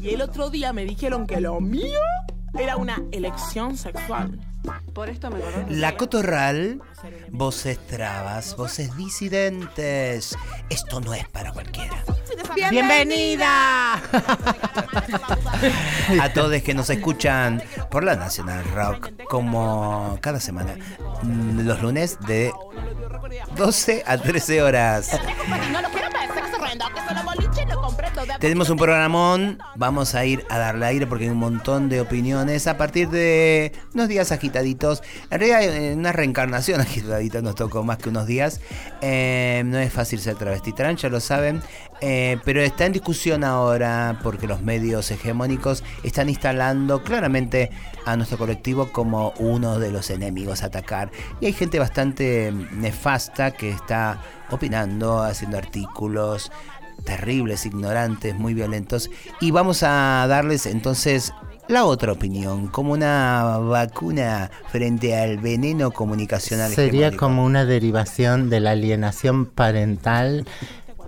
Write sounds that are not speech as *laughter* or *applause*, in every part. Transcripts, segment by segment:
Y el otro día me dijeron que lo mío era una elección sexual. Por esto me La cotorral, voces trabas, voces disidentes. Esto no es para cualquiera. ¡Bienvenida! *laughs* A todos que nos escuchan por la Nacional Rock, como cada semana, mm, los lunes de 12 a 13 horas. *laughs* Tenemos un programón, vamos a ir a darle aire porque hay un montón de opiniones a partir de unos días agitaditos. En realidad una reencarnación *laughs* agitadita nos tocó más que unos días. Eh, no es fácil ser travesti trans, ya lo saben. Eh, pero está en discusión ahora porque los medios hegemónicos están instalando claramente a nuestro colectivo como uno de los enemigos a atacar. Y hay gente bastante nefasta que está opinando, haciendo artículos terribles, ignorantes, muy violentos. Y vamos a darles entonces la otra opinión, como una vacuna frente al veneno comunicacional. Sería como una derivación de la alienación parental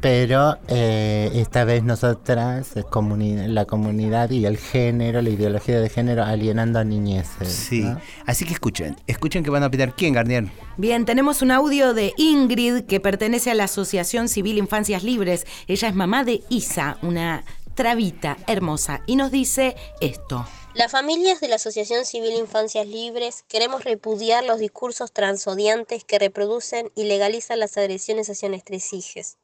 pero eh, esta vez nosotras, la comunidad y el género, la ideología de género, alienando a niñeces. Sí, así que escuchen, escuchen que van a opinar. ¿Quién, Garnier? Bien, tenemos un audio de Ingrid que pertenece a la Asociación Civil Infancias Libres. Ella es mamá de Isa, una travita hermosa, y nos dice esto. Las familias de la Asociación Civil Infancias Libres queremos repudiar los discursos transodiantes que reproducen y legalizan las agresiones hacia nuestros hijos.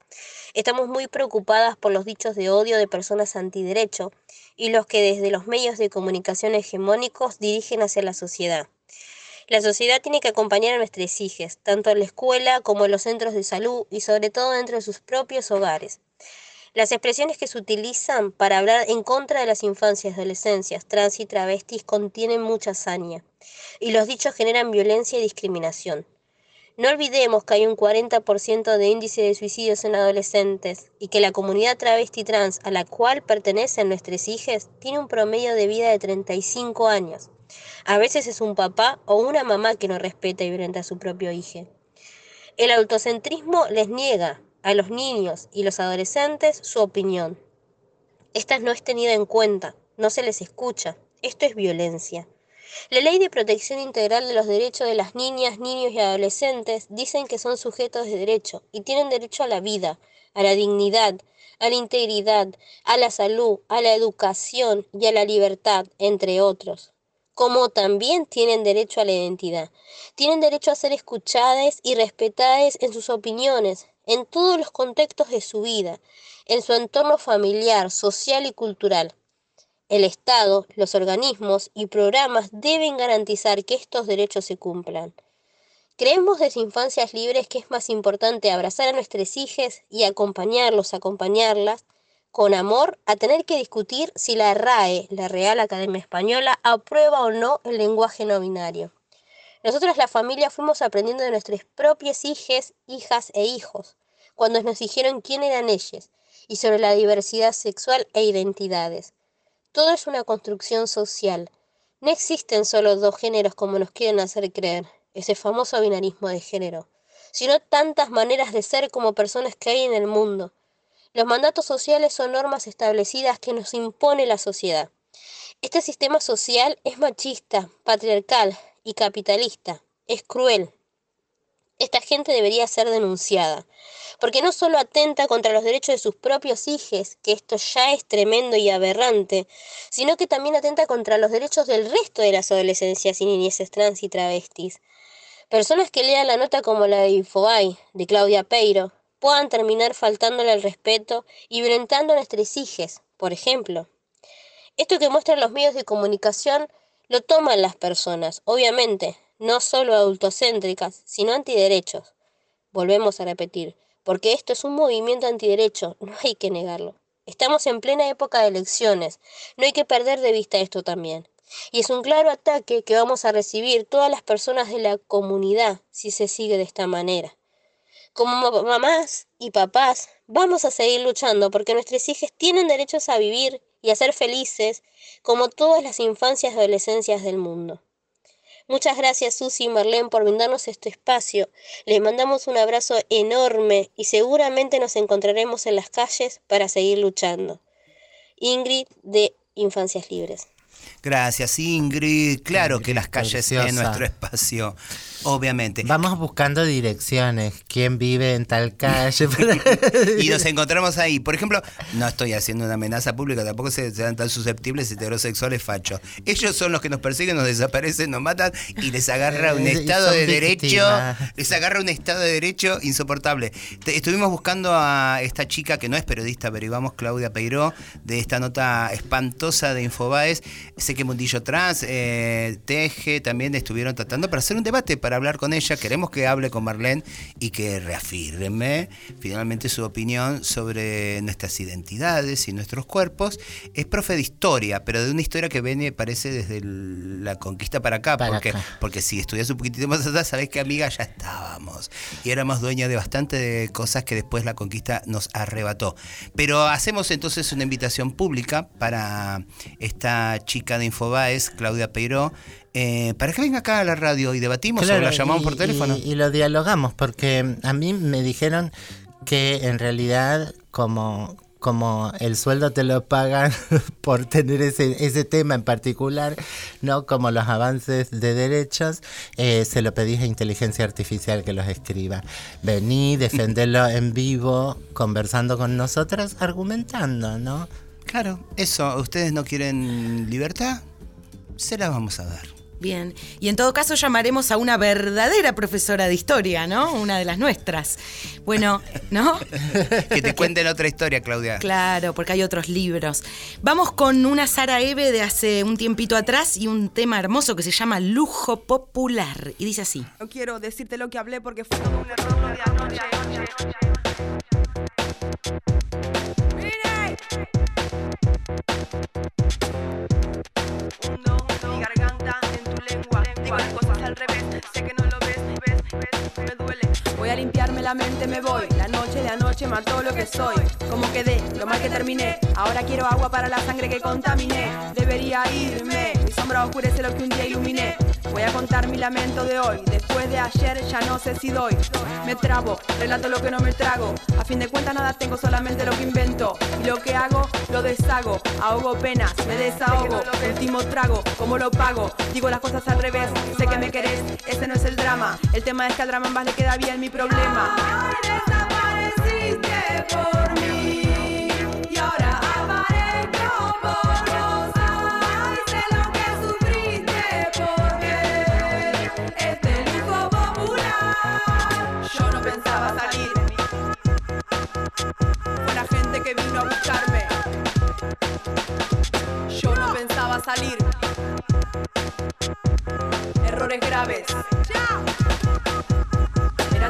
Estamos muy preocupadas por los dichos de odio de personas antiderecho y los que desde los medios de comunicación hegemónicos dirigen hacia la sociedad. La sociedad tiene que acompañar a nuestros hijos, tanto en la escuela como en los centros de salud y sobre todo dentro de sus propios hogares. Las expresiones que se utilizan para hablar en contra de las infancias adolescencias trans y travestis contienen mucha hazaña, y los dichos generan violencia y discriminación. No olvidemos que hay un 40% de índice de suicidios en adolescentes y que la comunidad travesti trans a la cual pertenecen nuestros hijos tiene un promedio de vida de 35 años. A veces es un papá o una mamá que no respeta y violenta a su propio hijo. El autocentrismo les niega a los niños y los adolescentes su opinión. Esta no es tenida en cuenta, no se les escucha. Esto es violencia. La Ley de Protección Integral de los Derechos de las Niñas, Niños y Adolescentes dicen que son sujetos de derecho y tienen derecho a la vida, a la dignidad, a la integridad, a la salud, a la educación y a la libertad, entre otros como también tienen derecho a la identidad. Tienen derecho a ser escuchadas y respetadas en sus opiniones, en todos los contextos de su vida, en su entorno familiar, social y cultural. El Estado, los organismos y programas deben garantizar que estos derechos se cumplan. Creemos desde Infancias Libres que es más importante abrazar a nuestros hijos y acompañarlos, acompañarlas, con amor, a tener que discutir si la RAE, la Real Academia Española, aprueba o no el lenguaje no binario. Nosotros la familia fuimos aprendiendo de nuestros propios hijos, hijas e hijos, cuando nos dijeron quién eran ellos, y sobre la diversidad sexual e identidades. Todo es una construcción social. No existen solo dos géneros como nos quieren hacer creer, ese famoso binarismo de género, sino tantas maneras de ser como personas que hay en el mundo. Los mandatos sociales son normas establecidas que nos impone la sociedad. Este sistema social es machista, patriarcal, y capitalista. Es cruel. Esta gente debería ser denunciada, porque no solo atenta contra los derechos de sus propios hijos, que esto ya es tremendo y aberrante, sino que también atenta contra los derechos del resto de las adolescencias y niñeces trans y travestis. Personas que lean la nota como la de Infobay, de Claudia Peiro, puedan terminar faltándole al respeto y violentando a nuestros hijos, por ejemplo. Esto que muestran los medios de comunicación lo toman las personas, obviamente, no solo adultocéntricas, sino antiderechos. Volvemos a repetir, porque esto es un movimiento antiderecho, *laughs* no hay que negarlo. Estamos en plena época de elecciones, no hay que perder de vista esto también. Y es un claro ataque que vamos a recibir todas las personas de la comunidad si se sigue de esta manera. Como mamás y papás, vamos a seguir luchando porque nuestros hijos tienen derechos a vivir y a ser felices como todas las infancias y adolescencias del mundo. Muchas gracias Susi y Marlene por brindarnos este espacio. Les mandamos un abrazo enorme y seguramente nos encontraremos en las calles para seguir luchando. Ingrid de Infancias Libres. Gracias, Ingrid. Claro que las calles en nuestro espacio, obviamente. Vamos buscando direcciones. ¿Quién vive en tal calle? *laughs* y nos encontramos ahí. Por ejemplo, no estoy haciendo una amenaza pública, tampoco se sean tan susceptibles heterosexuales fachos. Ellos son los que nos persiguen, nos desaparecen, nos matan y les agarra un eh, estado de derecho. Les agarra un estado de derecho insoportable. Estuvimos buscando a esta chica que no es periodista, pero íbamos, Claudia Peiró, de esta nota espantosa de Infobaes. Se que Mundillo Trans, eh, Teje, también estuvieron tratando para hacer un debate, para hablar con ella. Queremos que hable con Marlene y que reafirme finalmente su opinión sobre nuestras identidades y nuestros cuerpos. Es profe de historia, pero de una historia que viene, parece, desde la conquista para acá. porque, porque si estudias un poquitito más atrás, sabés que amiga ya estábamos. Y éramos dueñas de bastante de cosas que después la conquista nos arrebató. Pero hacemos entonces una invitación pública para esta chica de Infobaes, Claudia Peiró, eh, para que venga acá a la radio y debatimos o la llamamos por teléfono. Y, lo dialogamos, porque a mí me dijeron que en realidad como, como el sueldo te lo pagan *laughs* por tener ese, ese tema en particular, no como los avances de derechos, eh, se lo pedís a inteligencia artificial que los escriba. Vení, defenderlo en vivo, conversando con nosotros, argumentando, ¿no? Claro, eso, ¿ustedes no quieren libertad? Se la vamos a dar. Bien, y en todo caso llamaremos a una verdadera profesora de historia, ¿no? Una de las nuestras. Bueno, ¿no? *laughs* que te cuenten otra historia, Claudia. Claro, porque hay otros libros. Vamos con una Sara Eve de hace un tiempito atrás y un tema hermoso que se llama Lujo Popular. Y dice así. No quiero decirte lo que hablé porque fue un error Voy a limpiarme la mente, me voy. La noche de anoche mató lo que soy. Como quedé, lo mal que terminé. Ahora quiero agua para la sangre que contaminé. Debería irme. Mi sombra oscurece lo que un día iluminé. Voy a contar mi lamento de hoy. Después de ayer ya no sé si doy. Me trabo, relato lo que no me trago. A fin de cuentas nada tengo, solamente lo que invento. Y lo que hago, lo deshago. Ahogo penas, me desahogo. Último trago, ¿cómo lo pago? Digo las cosas al revés. Sé que me querés, ese no es el drama. El tema es que al drama más le queda bien mi problema. desapareciste por mí y ahora aparezco por vos. Salir. Errores graves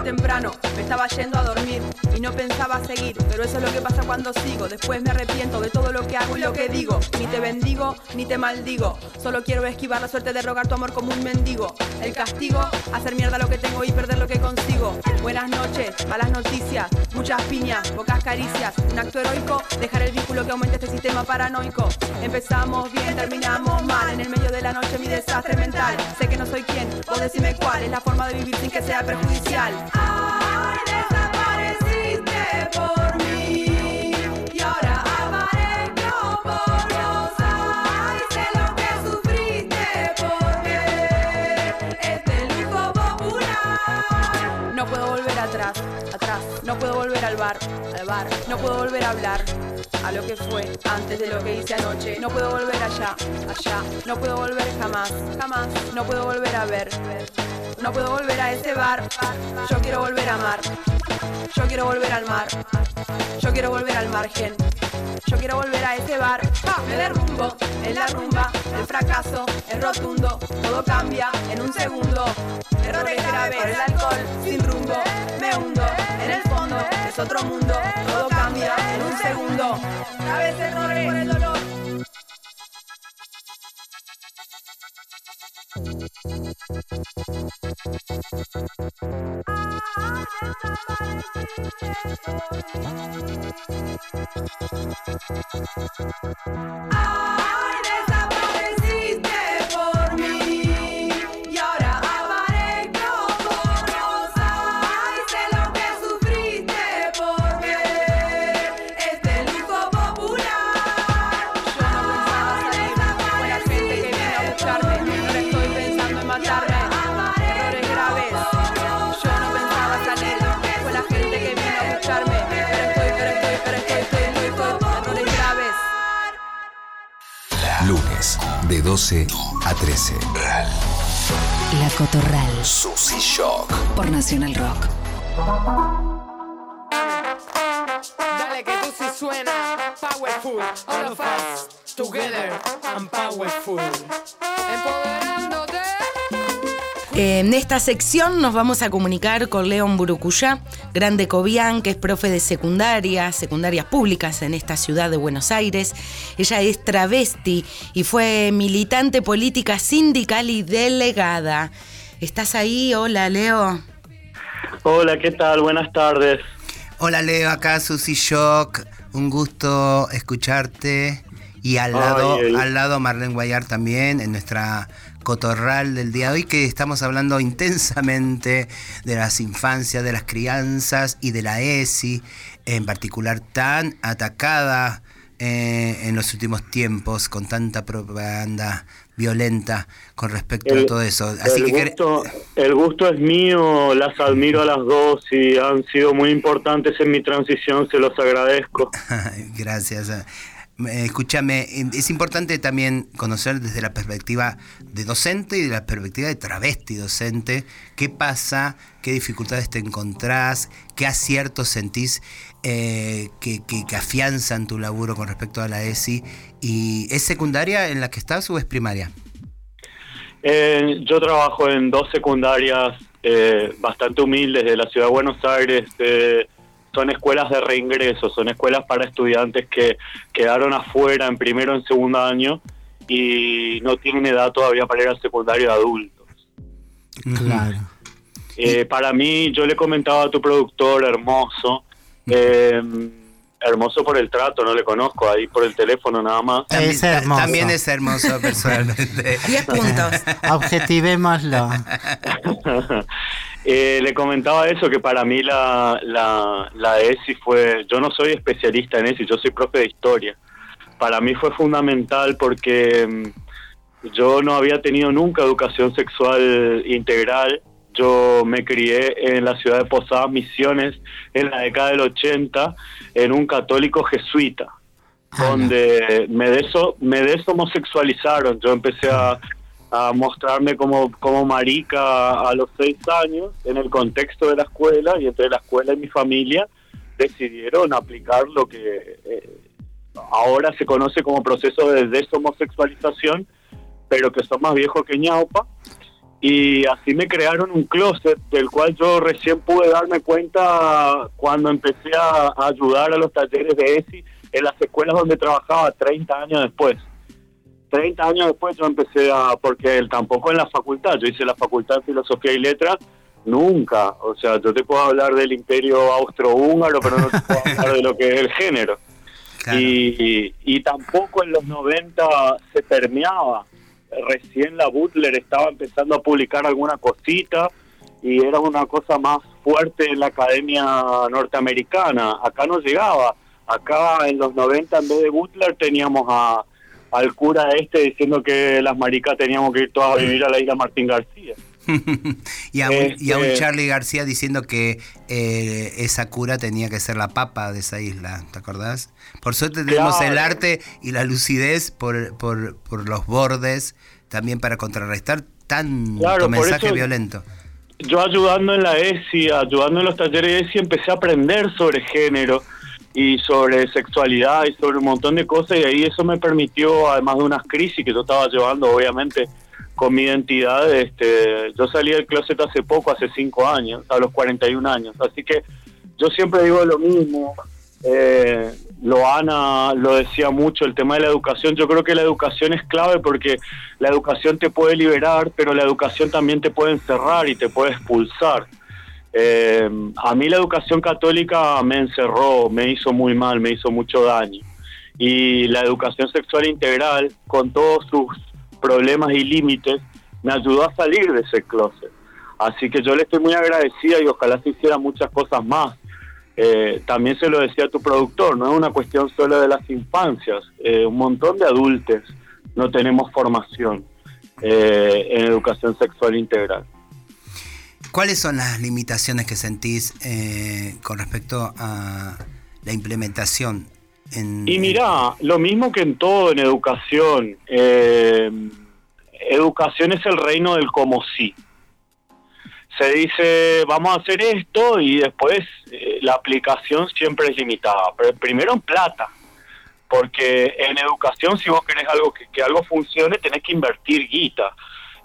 temprano, me estaba yendo a dormir y no pensaba seguir, pero eso es lo que pasa cuando sigo. Después me arrepiento de todo lo que hago y lo que digo. Ni te bendigo, ni te maldigo. Solo quiero esquivar la suerte de rogar tu amor como un mendigo. El castigo, hacer mierda lo que tengo y perder lo que consigo. Buenas noches, malas noticias, muchas piñas, pocas caricias. Un acto heroico, dejar el vínculo que aumenta este sistema paranoico. Empezamos bien, terminamos mal. En el medio de la noche mi desastre mental. Sé que no soy quien, vos decime cuál es la forma de vivir sin que sea perjudicial. Ay, desapareciste por No puedo volver al bar, al bar. No puedo volver a hablar a lo que fue antes de lo que hice anoche. No puedo volver allá, allá. No puedo volver jamás, jamás. No puedo volver a ver. No puedo volver a ese bar. Yo quiero volver a amar. Yo quiero volver al mar. Yo quiero volver al margen. Yo quiero volver a ese bar. Me derrumbo en la rumba. El fracaso es rotundo. Todo cambia en un segundo. Errores graves, el alcohol sin rumbo. Me hundo en el fondo. Es otro mundo. Todo cambia en un segundo. Graves errores por el dolor. Ay, 12 a 13. La Cotorral. Susy Shock. Por Nacional Rock. Dale que tú sí suena powerful. All of us together and powerful. Empoderándote. En esta sección nos vamos a comunicar con León Burucuyá, grande Cobian, que es profe de secundaria, secundarias públicas en esta ciudad de Buenos Aires. Ella es travesti y fue militante política sindical y delegada. ¿Estás ahí? Hola, Leo. Hola, ¿qué tal? Buenas tardes. Hola Leo, acá Susy Shock. Un gusto escucharte. Y al lado, ay. al lado Marlene Guayar también, en nuestra cotorral del día de hoy, que estamos hablando intensamente de las infancias, de las crianzas y de la ESI, en particular tan atacada eh, en los últimos tiempos, con tanta propaganda violenta con respecto a todo eso. Así el, que gusto, el gusto es mío, las admiro a las dos y han sido muy importantes en mi transición, se los agradezco. *laughs* Gracias. Eh, Escúchame, es importante también conocer desde la perspectiva de docente y de la perspectiva de travesti docente qué pasa, qué dificultades te encontrás, qué aciertos sentís eh, que, que- que afianzan tu laburo con respecto a la ESI. ¿Y es secundaria en la que estás o es primaria? Eh, yo trabajo en dos secundarias eh, bastante humildes de la ciudad de Buenos Aires. eh, son escuelas de reingreso, son escuelas para estudiantes que quedaron afuera en primero o en segundo año y no tienen edad todavía para ir al secundario de adultos. Claro. Eh, para mí, yo le comentaba a tu productor, hermoso, eh, hermoso por el trato, no le conozco, ahí por el teléfono nada más. También, Es hermoso. también es hermoso personalmente. 10 puntos. *laughs* Objetivémoslo. *laughs* Eh, le comentaba eso, que para mí la, la, la ESI fue, yo no soy especialista en ESI, yo soy profe de historia. Para mí fue fundamental porque mm, yo no había tenido nunca educación sexual integral. Yo me crié en la ciudad de Posadas Misiones en la década del 80 en un católico jesuita, donde me, deso, me deshomosexualizaron. Yo empecé a, a mostrarme como, como marica a los seis años en el contexto de la escuela y entre la escuela y mi familia decidieron aplicar lo que eh, ahora se conoce como proceso de deshomosexualización, pero que son más viejos que ñaupa. Y así me crearon un closet del cual yo recién pude darme cuenta cuando empecé a, ayudar a los talleres de ESI en las escuelas donde trabajaba 30 años después. 30 años después yo empecé a, porque él tampoco en la facultad, yo hice la facultad de filosofía y letras, nunca, o sea, yo te puedo hablar del imperio austrohúngaro, pero no te puedo *laughs* hablar de lo que es el género. Claro. Y, y tampoco en los 90 se permeaba. Recién la Butler estaba empezando a publicar alguna cosita y era una cosa más fuerte en la academia norteamericana. Acá no llegaba. Acá en los 90 en vez de Butler teníamos a, al cura este diciendo que las maricas teníamos que ir todas a vivir a la isla Martín García. *laughs* y, a un, y a un Este- Charlie García diciendo que eh, esa cura tenía que ser la papa de esa isla, ¿te acordás? Por suerte tenemos Claro. el arte y la lucidez por, por, por los bordes también para contrarrestar tanto Claro, mensaje eso- violento. yo ayudando en la ESI, ayudando en los talleres de ESI, empecé a aprender sobre género y sobre sexualidad y sobre un montón de cosas y ahí eso me permitió, además de unas crisis que yo estaba llevando, obviamente, con mi identidad, este, yo salí del closet hace poco, hace cinco años, a los 41 años, así que yo siempre digo lo mismo, eh, Loana lo decía mucho, el tema de la educación, yo creo que la educación es clave porque la educación te puede liberar, pero la educación también te puede encerrar y te puede expulsar. Eh, a mí la educación católica me encerró, me hizo muy mal, me hizo mucho daño. Y la educación sexual integral, con todos sus problemas y límites, me ayudó a salir de ese closet. Así que yo le estoy muy agradecida y ojalá se hicieran muchas cosas más. Eh, también se lo decía a tu productor, no es una cuestión solo de las infancias, eh, un montón de adultos no tenemos formación eh, en educación sexual integral. ¿Cuáles son las limitaciones que sentís eh, con respecto a la implementación en- Y mira, lo mismo que en todo en educación, eh, educación es el reino del como sí. Se dice, vamos a hacer esto y después eh, la aplicación siempre es limitada. Pero primero en plata, porque en educación si vos querés algo que, que algo funcione tenés que invertir guita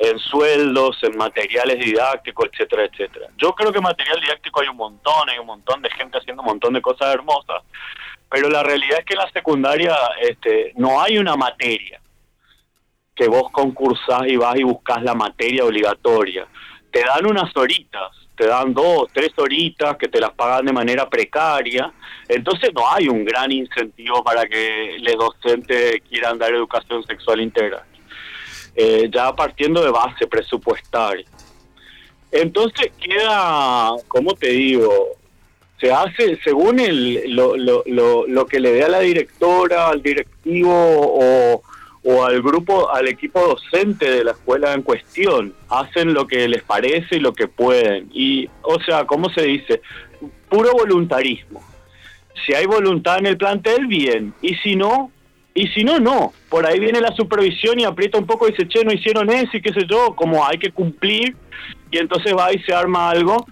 en sueldos, en materiales didácticos, etcétera, etcétera. Yo creo que material didáctico hay un montón, hay un montón de gente haciendo un montón de cosas hermosas, pero la realidad es que en la secundaria este, no hay una materia que vos concursás y vas y buscas la materia obligatoria. Te dan unas horitas, te dan dos, tres horitas que te las pagan de manera precaria, entonces no hay un gran incentivo para que los docentes quieran dar educación sexual integral. Eh, ya partiendo de base presupuestaria. Entonces queda, ¿cómo te digo? Se hace según el, lo, lo, lo, lo que le dé a la directora, al directivo o, o al grupo, al equipo docente de la escuela en cuestión. Hacen lo que les parece y lo que pueden. Y, o sea, ¿cómo se dice? Puro voluntarismo. Si hay voluntad en el plantel, bien. Y si no, y si no, no. Por ahí viene la supervisión y aprieta un poco y dice, che, no hicieron eso y qué sé yo, como hay que cumplir. Y entonces va y se arma algo,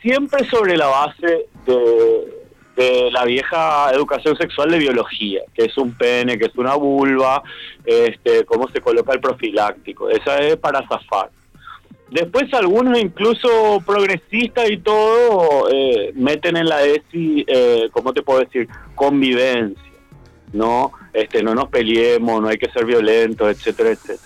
siempre sobre la base de, de la vieja educación sexual de biología, que es un pene, que es una vulva, este, cómo se coloca el profiláctico. Esa es para zafar. Después algunos incluso progresistas y todo eh, meten en la ESI, eh, ¿cómo te puedo decir? Convivencia, ¿no? Este, no nos peleemos, no hay que ser violentos, etcétera, etcétera.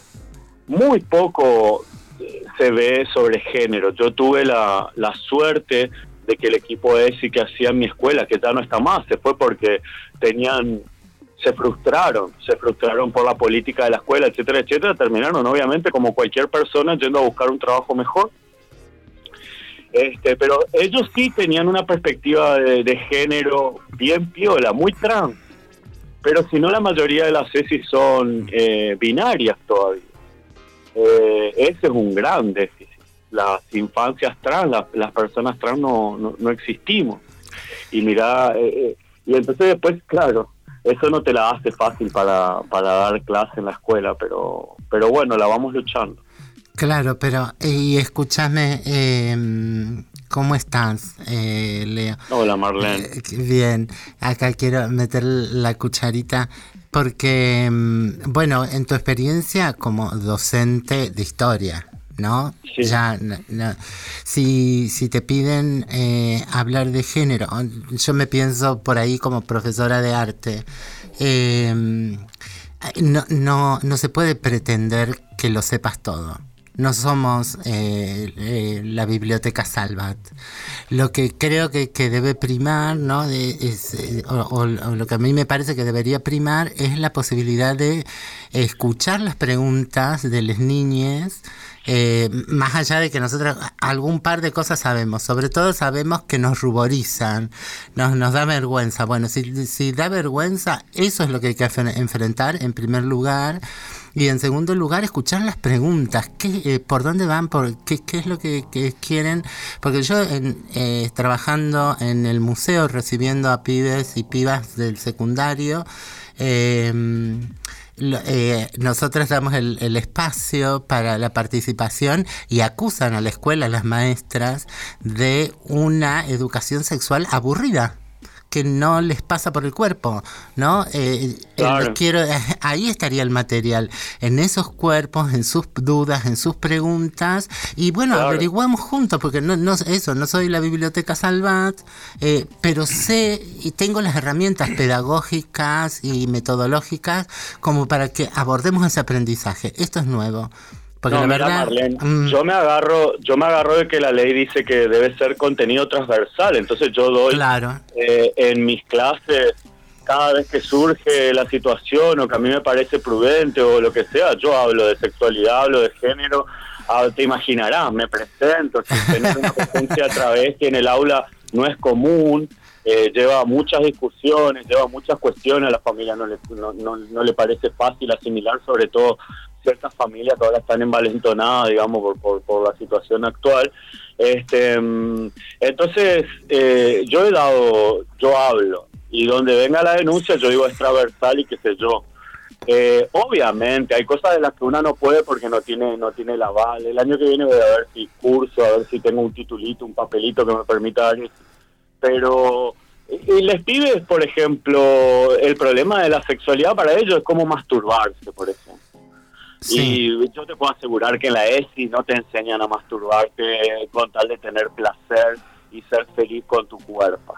Muy poco eh, se ve sobre género. Yo tuve la, la suerte de que el equipo ESI que hacía en mi escuela, que ya no está más, se fue porque tenían se frustraron, se frustraron por la política de la escuela, etcétera, etcétera, terminaron obviamente como cualquier persona yendo a buscar un trabajo mejor. Este, pero ellos sí tenían una perspectiva de, de género bien piola, muy trans. Pero si no, la mayoría de las ESI son eh, binarias todavía. Eh, ese es un gran déficit. Las infancias trans, las, las personas trans no, no, existimos. Y mira, eh, eh, y entonces después, claro, eso no te la hace fácil para, para dar clase en la escuela, pero, pero bueno, la vamos luchando. Claro, pero y escúchame, eh, ¿cómo estás, eh, Leo? Hola, Marlene. Eh, bien, acá quiero meter la cucharita porque, mm, bueno, en tu experiencia como docente de historia, ¿no? Sí. Ya, no- no. si, si te piden eh, hablar de género, yo me pienso por ahí como profesora de arte, eh, no, no, no se puede pretender que lo sepas todo. No somos eh, eh, la biblioteca Salvat. Lo que creo que, que debe primar, ¿no? De- es, eh, o, o- lo que a mí me parece que debería primar es la posibilidad de escuchar las preguntas de las niñas, eh, más allá de que nosotros algún par de cosas sabemos, sobre todo sabemos que nos ruborizan, nos, nos da vergüenza. Bueno, si, si da vergüenza, eso es lo que hay que enfrentar en primer lugar. Y en segundo lugar, escuchar las preguntas, ¿qué, eh, por dónde van, por qué, qué es lo que, que quieren. Porque yo, en, eh, trabajando en el museo, recibiendo a pibes y pibas del secundario, eh, eh, nosotros damos el, el espacio para la participación y acusan a la escuela, a las maestras, de una educación sexual aburrida que no les pasa por el cuerpo, ¿no? Eh, eh, Claro. quiero, *laughs* ahí estaría el material, en esos cuerpos, en sus dudas, en sus preguntas, y bueno, Claro. averiguamos juntos, porque no, no, eso, no soy la biblioteca Salvat, eh, pero sé y tengo las herramientas pedagógicas y metodológicas como para que abordemos ese aprendizaje. Esto es nuevo. Porque No, la mira, verdad, Marlene, mm, yo me agarro, yo me agarro de que la ley dice que debe ser contenido transversal, entonces yo doy claro, eh, en mis clases cada vez que surge la situación o que a mí me parece prudente o lo que sea, yo hablo de sexualidad, hablo de género, ah, te imaginarás, me presento, si tenés una *laughs* presencia travesti en el aula no es común, eh, lleva muchas discusiones, lleva muchas cuestiones, a la familia no le, no, no- no le parece fácil asimilar, sobre todo ciertas familias que ahora están envalentonadas, digamos, por, por, la situación actual. Este, mm, entonces, eh, yo he dado, yo hablo, Y donde venga la denuncia, yo digo es transversal y qué sé yo. Eh, obviamente, hay cosas de las que una no puede porque no tiene no tiene el aval. El año que viene voy a ver si curso, a ver si tengo un titulito, un papelito que me permita dar. Pero y les pibes, por ejemplo, el problema de la sexualidad para ellos es como masturbarse, por ejemplo. Y yo te puedo asegurar que en la ESI no te enseñan a masturbarte con tal de tener placer y ser feliz con tu cuerpo.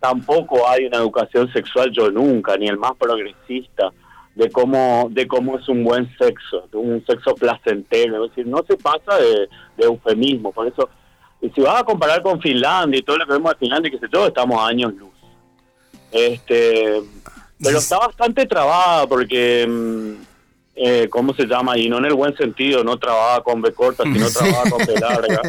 Tampoco hay una educación sexual, yo nunca, ni el más progresista, de cómo, de cómo es un buen sexo, un sexo placentero. Es decir, no se pasa de, eufemismo. Por eso, y si vas a comparar con Finlandia y todo lo que vemos de Finlandia, que sé yo, estamos a años luz. Este, pero está bastante trabada porque mm, eh, ¿cómo se llama? Y no en el buen sentido, no trabaja con B corta, sino *laughs* trabaja con B larga.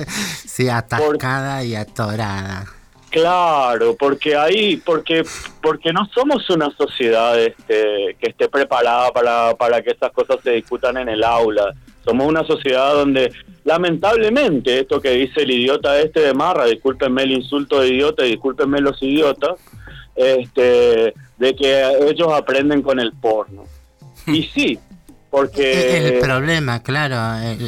Sí, atascada y atorada. Claro, porque ahí, porque, porque no somos una sociedad este, que esté preparada para, para que estas cosas se discutan en el aula. Somos una sociedad donde, lamentablemente, esto que dice el idiota este de Marra, discúlpenme el insulto de idiota y discúlpenme los idiotas, este, de que ellos aprenden con el porno. Y sí, porque el problema claro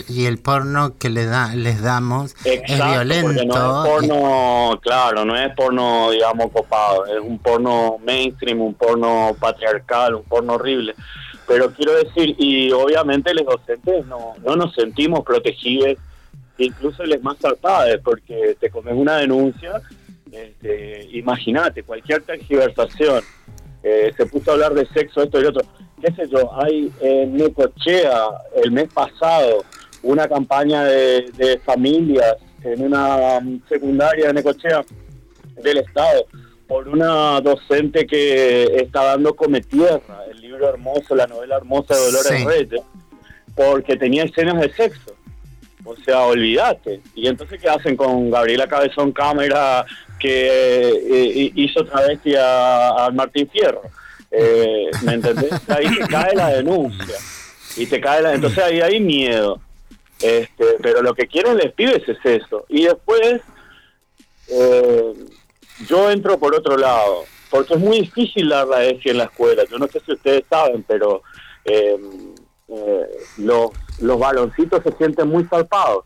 y el porno que le da les damos es violento no es porno claro no es porno digamos copado es un porno mainstream un porno patriarcal un porno horrible. Pero quiero decir y obviamente los docentes no no nos sentimos protegidos incluso les más zarpadas porque te comes una denuncia este, imagínate cualquier tergiversación eh, se puso a hablar de sexo esto y otro qué sé yo, hay en Necochea el mes pasado una campaña de, familias en una secundaria de Necochea del Estado por una docente que está dando Come Tierra, el libro hermoso, la novela hermosa de Dolores Reyes, porque tenía escenas de sexo. O sea, olvídate. Y entonces, ¿qué hacen con Gabriela Cabezón Cámara que eh, hizo travesti a, a Martín Fierro? Eh, ¿Me entendés? Ahí te cae la denuncia. Y te cae la... Entonces ahí hay miedo. Este, pero lo que quieren les pibes es eso. Y después eh, yo entro por otro lado. Porque es muy difícil dar la ESI en la escuela. Yo no sé si ustedes saben, pero eh, los, los baloncitos se sienten muy salpados.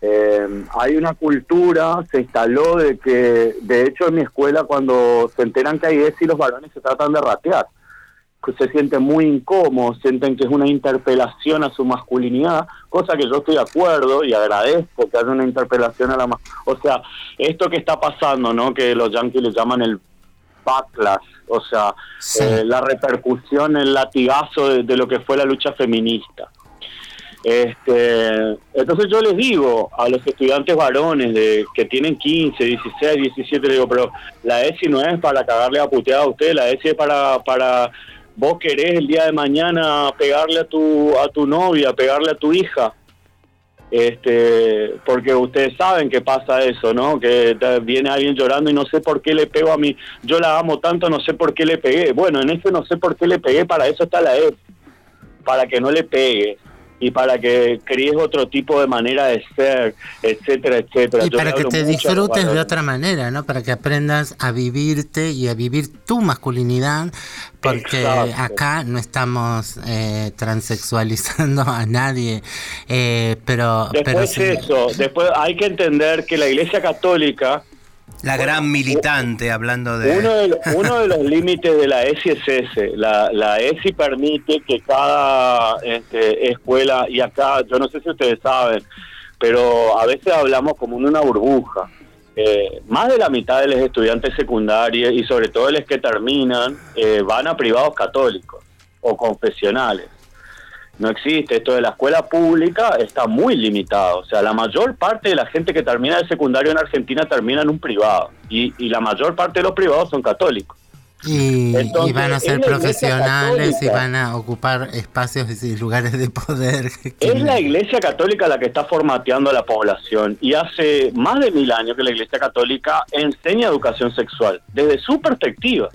Eh, hay una cultura, se instaló de que, de hecho en mi escuela cuando se enteran que hay ESI los varones se tratan de ratear, se sienten muy incómodos, sienten que es una interpelación a su masculinidad, cosa que yo estoy de acuerdo y agradezco que haya una interpelación a la O sea, esto que está pasando, ¿no? Que los yankees le llaman el backlash, o sea, eh, la repercusión, el latigazo de lo que fue la lucha feminista. Este, entonces yo les digo a los estudiantes varones de que tienen 15, 16, 17, les digo, pero la ESI no es para cagarle a puteada a usted, la ESI es para, para vos querés el día de mañana pegarle a tu, a tu novia, pegarle a tu hija. Este, porque ustedes saben que pasa eso, ¿no? Que viene alguien llorando y no sé por qué le pego a mí. Yo la amo tanto, no sé por qué le pegué. Bueno, en ese no sé por qué le pegué, para eso está la ESI, para que no le pegue y para que críes otro tipo de manera de ser, etcétera, etcétera. Y para que te disfrutes de otra manera, ¿no? Para que aprendas a vivirte y a vivir tu masculinidad, porque acá no estamos eh, transexualizando a nadie, eh, pero... Después pero eso, después hay que entender que la Iglesia Católica la gran militante, hablando de... Uno de, uno de los *laughs* límites de la ESI es ese. La, la ESI permite que cada este, escuela, y acá, yo no sé si ustedes saben, pero a veces hablamos como en una burbuja. Eh, más de la mitad de los estudiantes secundarios y sobre todo los que terminan eh, van a privados católicos o confesionales no existe. Esto de la escuela pública está muy limitado. O sea, la mayor parte de la gente que termina el secundario en Argentina termina en un privado. Y, y la mayor parte de los privados son católicos. Y, van a ser profesionales y van a ocupar espacios y lugares de poder. *laughs* Es la Iglesia Católica la que está formateando a la población y hace más de mil años que la Iglesia Católica enseña educación sexual desde su perspectiva.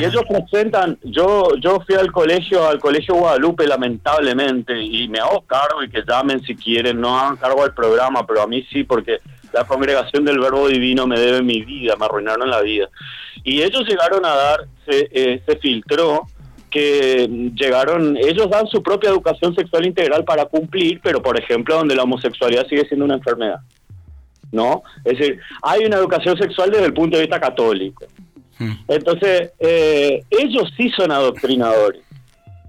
Y ellos presentan, yo yo fui al colegio, al colegio Guadalupe lamentablemente y me hago cargo y que llamen si quieren, no hagan cargo al programa, pero a mí sí porque la congregación del Verbo Divino me debe mi vida, me arruinaron la vida. Y ellos llegaron a dar, se, eh, se filtró que llegaron, ellos dan su propia educación sexual integral para cumplir, pero por ejemplo donde la homosexualidad sigue siendo una enfermedad. ¿No? Es decir, hay una educación sexual desde el punto de vista católico. Entonces, eh, ellos sí son adoctrinadores.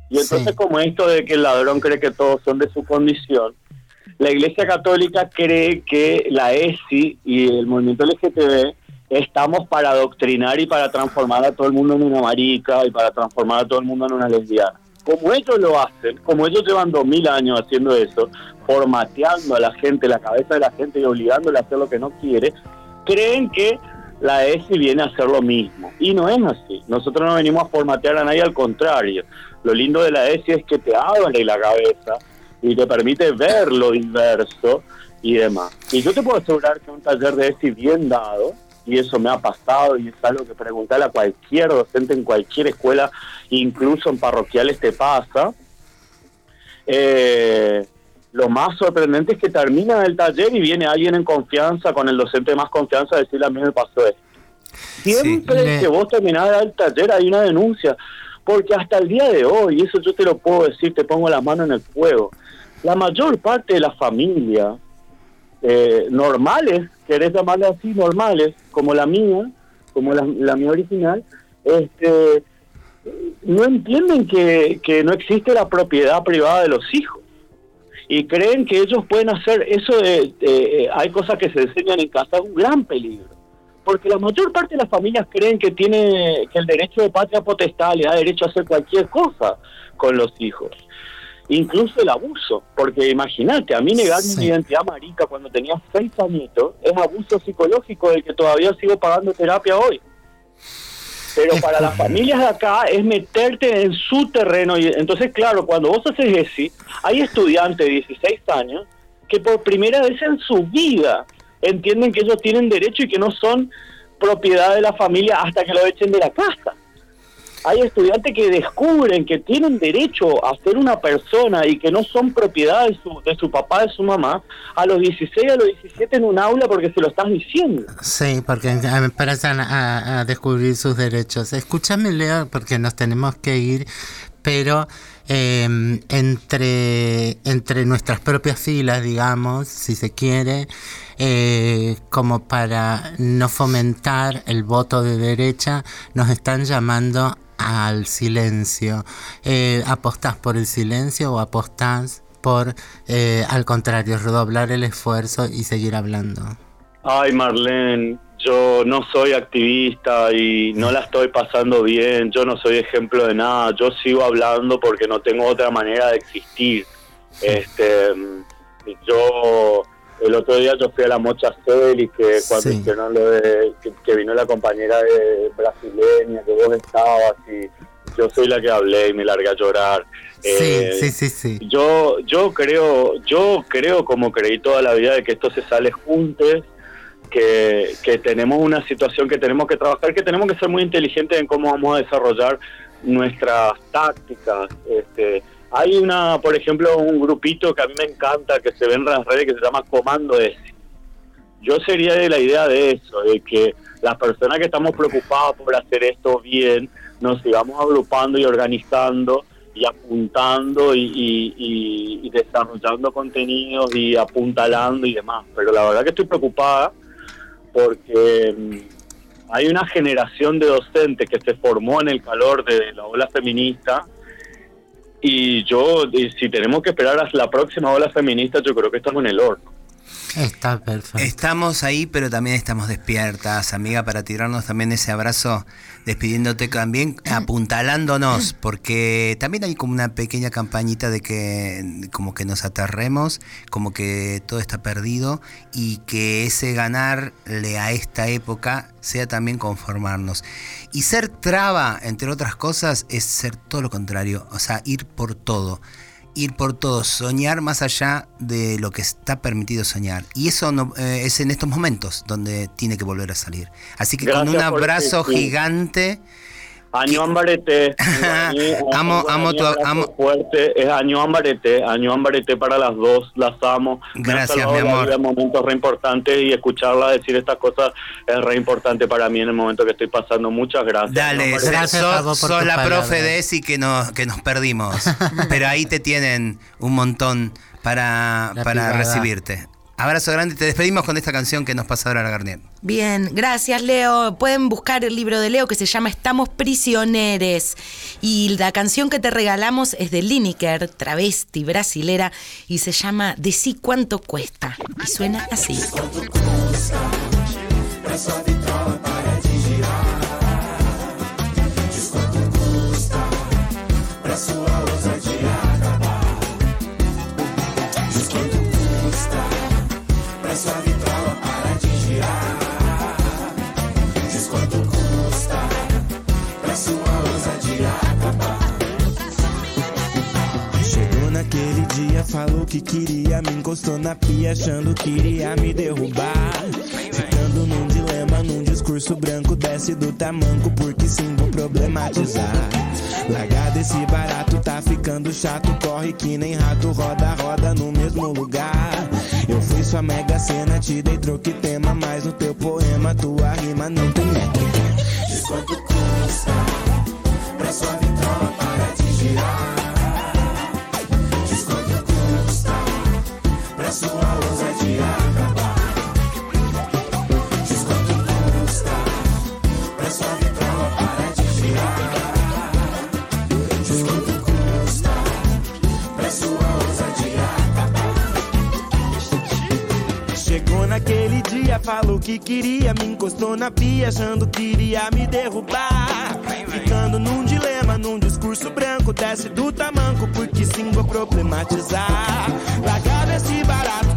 Y entonces como esto de que el ladrón cree que todos son de su condición, la Iglesia Católica cree que la ESI y el movimiento LGTB estamos para adoctrinar y para transformar a todo el mundo en una marica y para transformar a todo el mundo en una lesbiana. Como ellos lo hacen, como ellos llevan dos mil años haciendo eso, formateando a la gente, la cabeza de la gente y obligándola a hacer lo que no quiere, creen que la ESI viene a hacer lo mismo. Y no es así. Nosotros no venimos a formatear a nadie, al contrario. Lo lindo de la ESI es que te abre la cabeza y te permite ver lo diverso y demás. Y yo te puedo asegurar que un taller de ESI bien dado, y eso me ha pasado y es algo que preguntarle a cualquier docente en cualquier escuela, incluso en parroquiales te pasa, eh, lo más sorprendente es que termina el taller y viene alguien en confianza, con el docente de más confianza, a decirle a mí me pasó esto. Siempre que vos terminás el taller hay una denuncia, porque hasta el día de hoy, eso yo te lo puedo decir, te pongo la mano en el fuego, la mayor parte de las familias eh, normales, querés llamarle así, normales, como la mía, como la, la mía original, este, no entienden que, que no existe la propiedad privada de los hijos. Y creen que ellos pueden hacer eso eh, hay cosas que se enseñan en casa es un gran peligro. Porque la mayor parte de las familias creen que tiene que el derecho de patria potestad le da derecho a hacer cualquier cosa con los hijos incluso el abuso porque imagínate a mí negarme mi identidad marica cuando tenía seis añitos es abuso psicológico del que todavía sigo pagando terapia hoy pero para las familias de acá es meterte en su terreno. y Entonces, claro, cuando vos haces ESI, hay estudiantes de 16 años que por primera vez en su vida entienden que ellos tienen derecho y que no son propiedad de la familia hasta que lo echen de la casa. Hay estudiantes que descubren que tienen derecho a ser una persona y que no son propiedad de su, de su papá, de su mamá, a los 16, a los 17 en un aula porque se lo estás diciendo. Sí, porque eh, empiezan a, descubrir sus derechos. Escúchame, Leo, porque nos tenemos que ir, pero eh, entre, entre nuestras propias filas, digamos, si se quiere, eh, como para no fomentar el voto de derecha, nos están llamando al silencio. Eh, ¿Apostás por el silencio o apostás por, eh, al contrario, redoblar el esfuerzo y seguir hablando? Ay, Marlene, yo no soy activista y no la estoy pasando bien, yo no soy ejemplo de nada, yo sigo hablando porque no tengo otra manera de existir. Este, yo, el otro día yo fui a la Mocha Cel y que cuando Sí. hicieron lo de, que, que vino la compañera de brasileña, que vos estabas y yo soy la que hablé y me largué a llorar. Eh, sí, sí, sí, sí. yo yo creo yo creo como creí toda la vida de que esto se sale juntos que, que tenemos una situación que tenemos que trabajar que tenemos que ser muy inteligentes en cómo vamos a desarrollar nuestras tácticas este hay una por ejemplo un grupito que a mí me encanta que se ve en las redes que se llama Comando S yo sería de la idea de eso, de que las personas que estamos preocupadas por hacer esto bien, nos sigamos agrupando y organizando y apuntando y, y- desarrollando contenidos y apuntalando y demás. Pero la verdad que estoy preocupada porque mm, hay una generación de docentes que se formó en el calor de la ola feminista y yo, y si tenemos que esperar hasta la próxima ola feminista, yo creo que estamos en el horno. Está perfecto. Estamos ahí, pero también estamos despiertas, amiga, para tirarnos también ese abrazo, despidiéndote también, apuntalándonos, porque también hay como una pequeña campañita de que como que nos aterremos, como que todo está perdido y que ese ganarle a esta época sea también conformarnos. Y ser traba, entre otras cosas, es ser todo lo contrario, o sea, ir por todo ir por todo, soñar más allá de lo que está permitido soñar. Y eso no, eh, es en estos momentos donde tiene que volver a salir. Así que con un abrazo sí. Año Ambareté. *laughs* Amo- amo tu- amo- fuerte. Es Año Ambareté. Año Ambareté para las dos. Las amo. Gracias, mi amor. en momentos re importantes y escucharla decir estas cosas es re importante para mí en el momento que estoy pasando. Muchas gracias. Dale. Gracias, sos, Pablo, por sos la profe de ESI que nos, que nos perdimos. *laughs* Pero ahí te tienen un montón para, La para recibirte. Abrazo grande, te despedimos con esta canción que nos pasa ahora la Garnier. Bien, gracias Leo. Pueden buscar el libro de Leo que se llama Estamos prisioneres. Y la canción que te regalamos es de Lineker, travesti brasilera, y se llama Decí cuánto cuesta. Y suena así. Dia, falou que queria, me encostou na pia, achando que iria me derrubar. Ficando num dilema, num discurso branco, desce do tamanco, porque sim, vou problematizar. Largar desse barato, tá ficando chato, corre que nem rato, roda, roda no mesmo lugar. Eu fui sua mega cena, te dei troque tema, mas no teu poema, tua rima não tem métrica. Diz quanto custa pra sua vitrola para de girar. Dia, falou que queria, me encostou na pia, achando que iria me derrubar. Ficando num dilema, num discurso branco, desce do tamanco, porque sim, vou problematizar. Largado esse barato,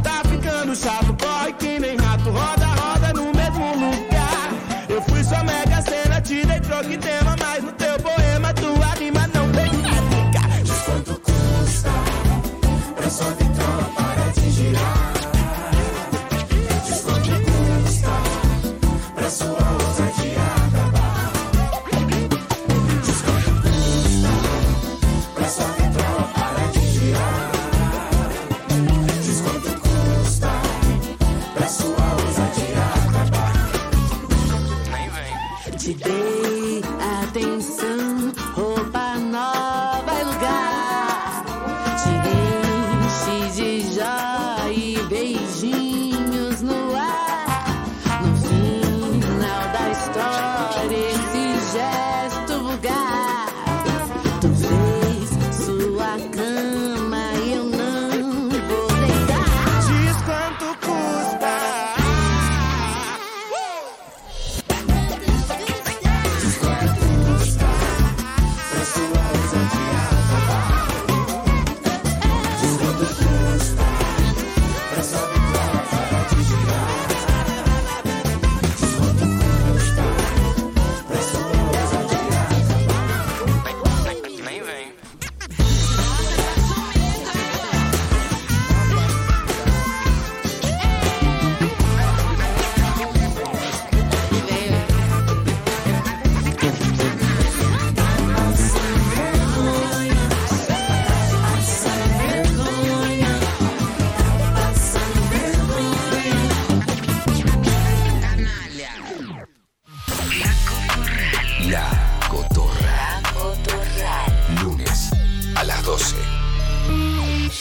12.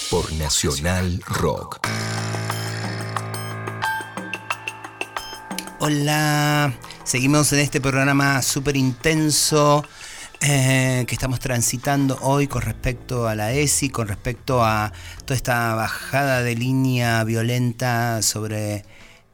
Por Nacional Rock. Hola, seguimos en este programa súper intenso eh, que estamos transitando hoy con respecto a la ESI, con respecto a toda esta bajada de línea violenta sobre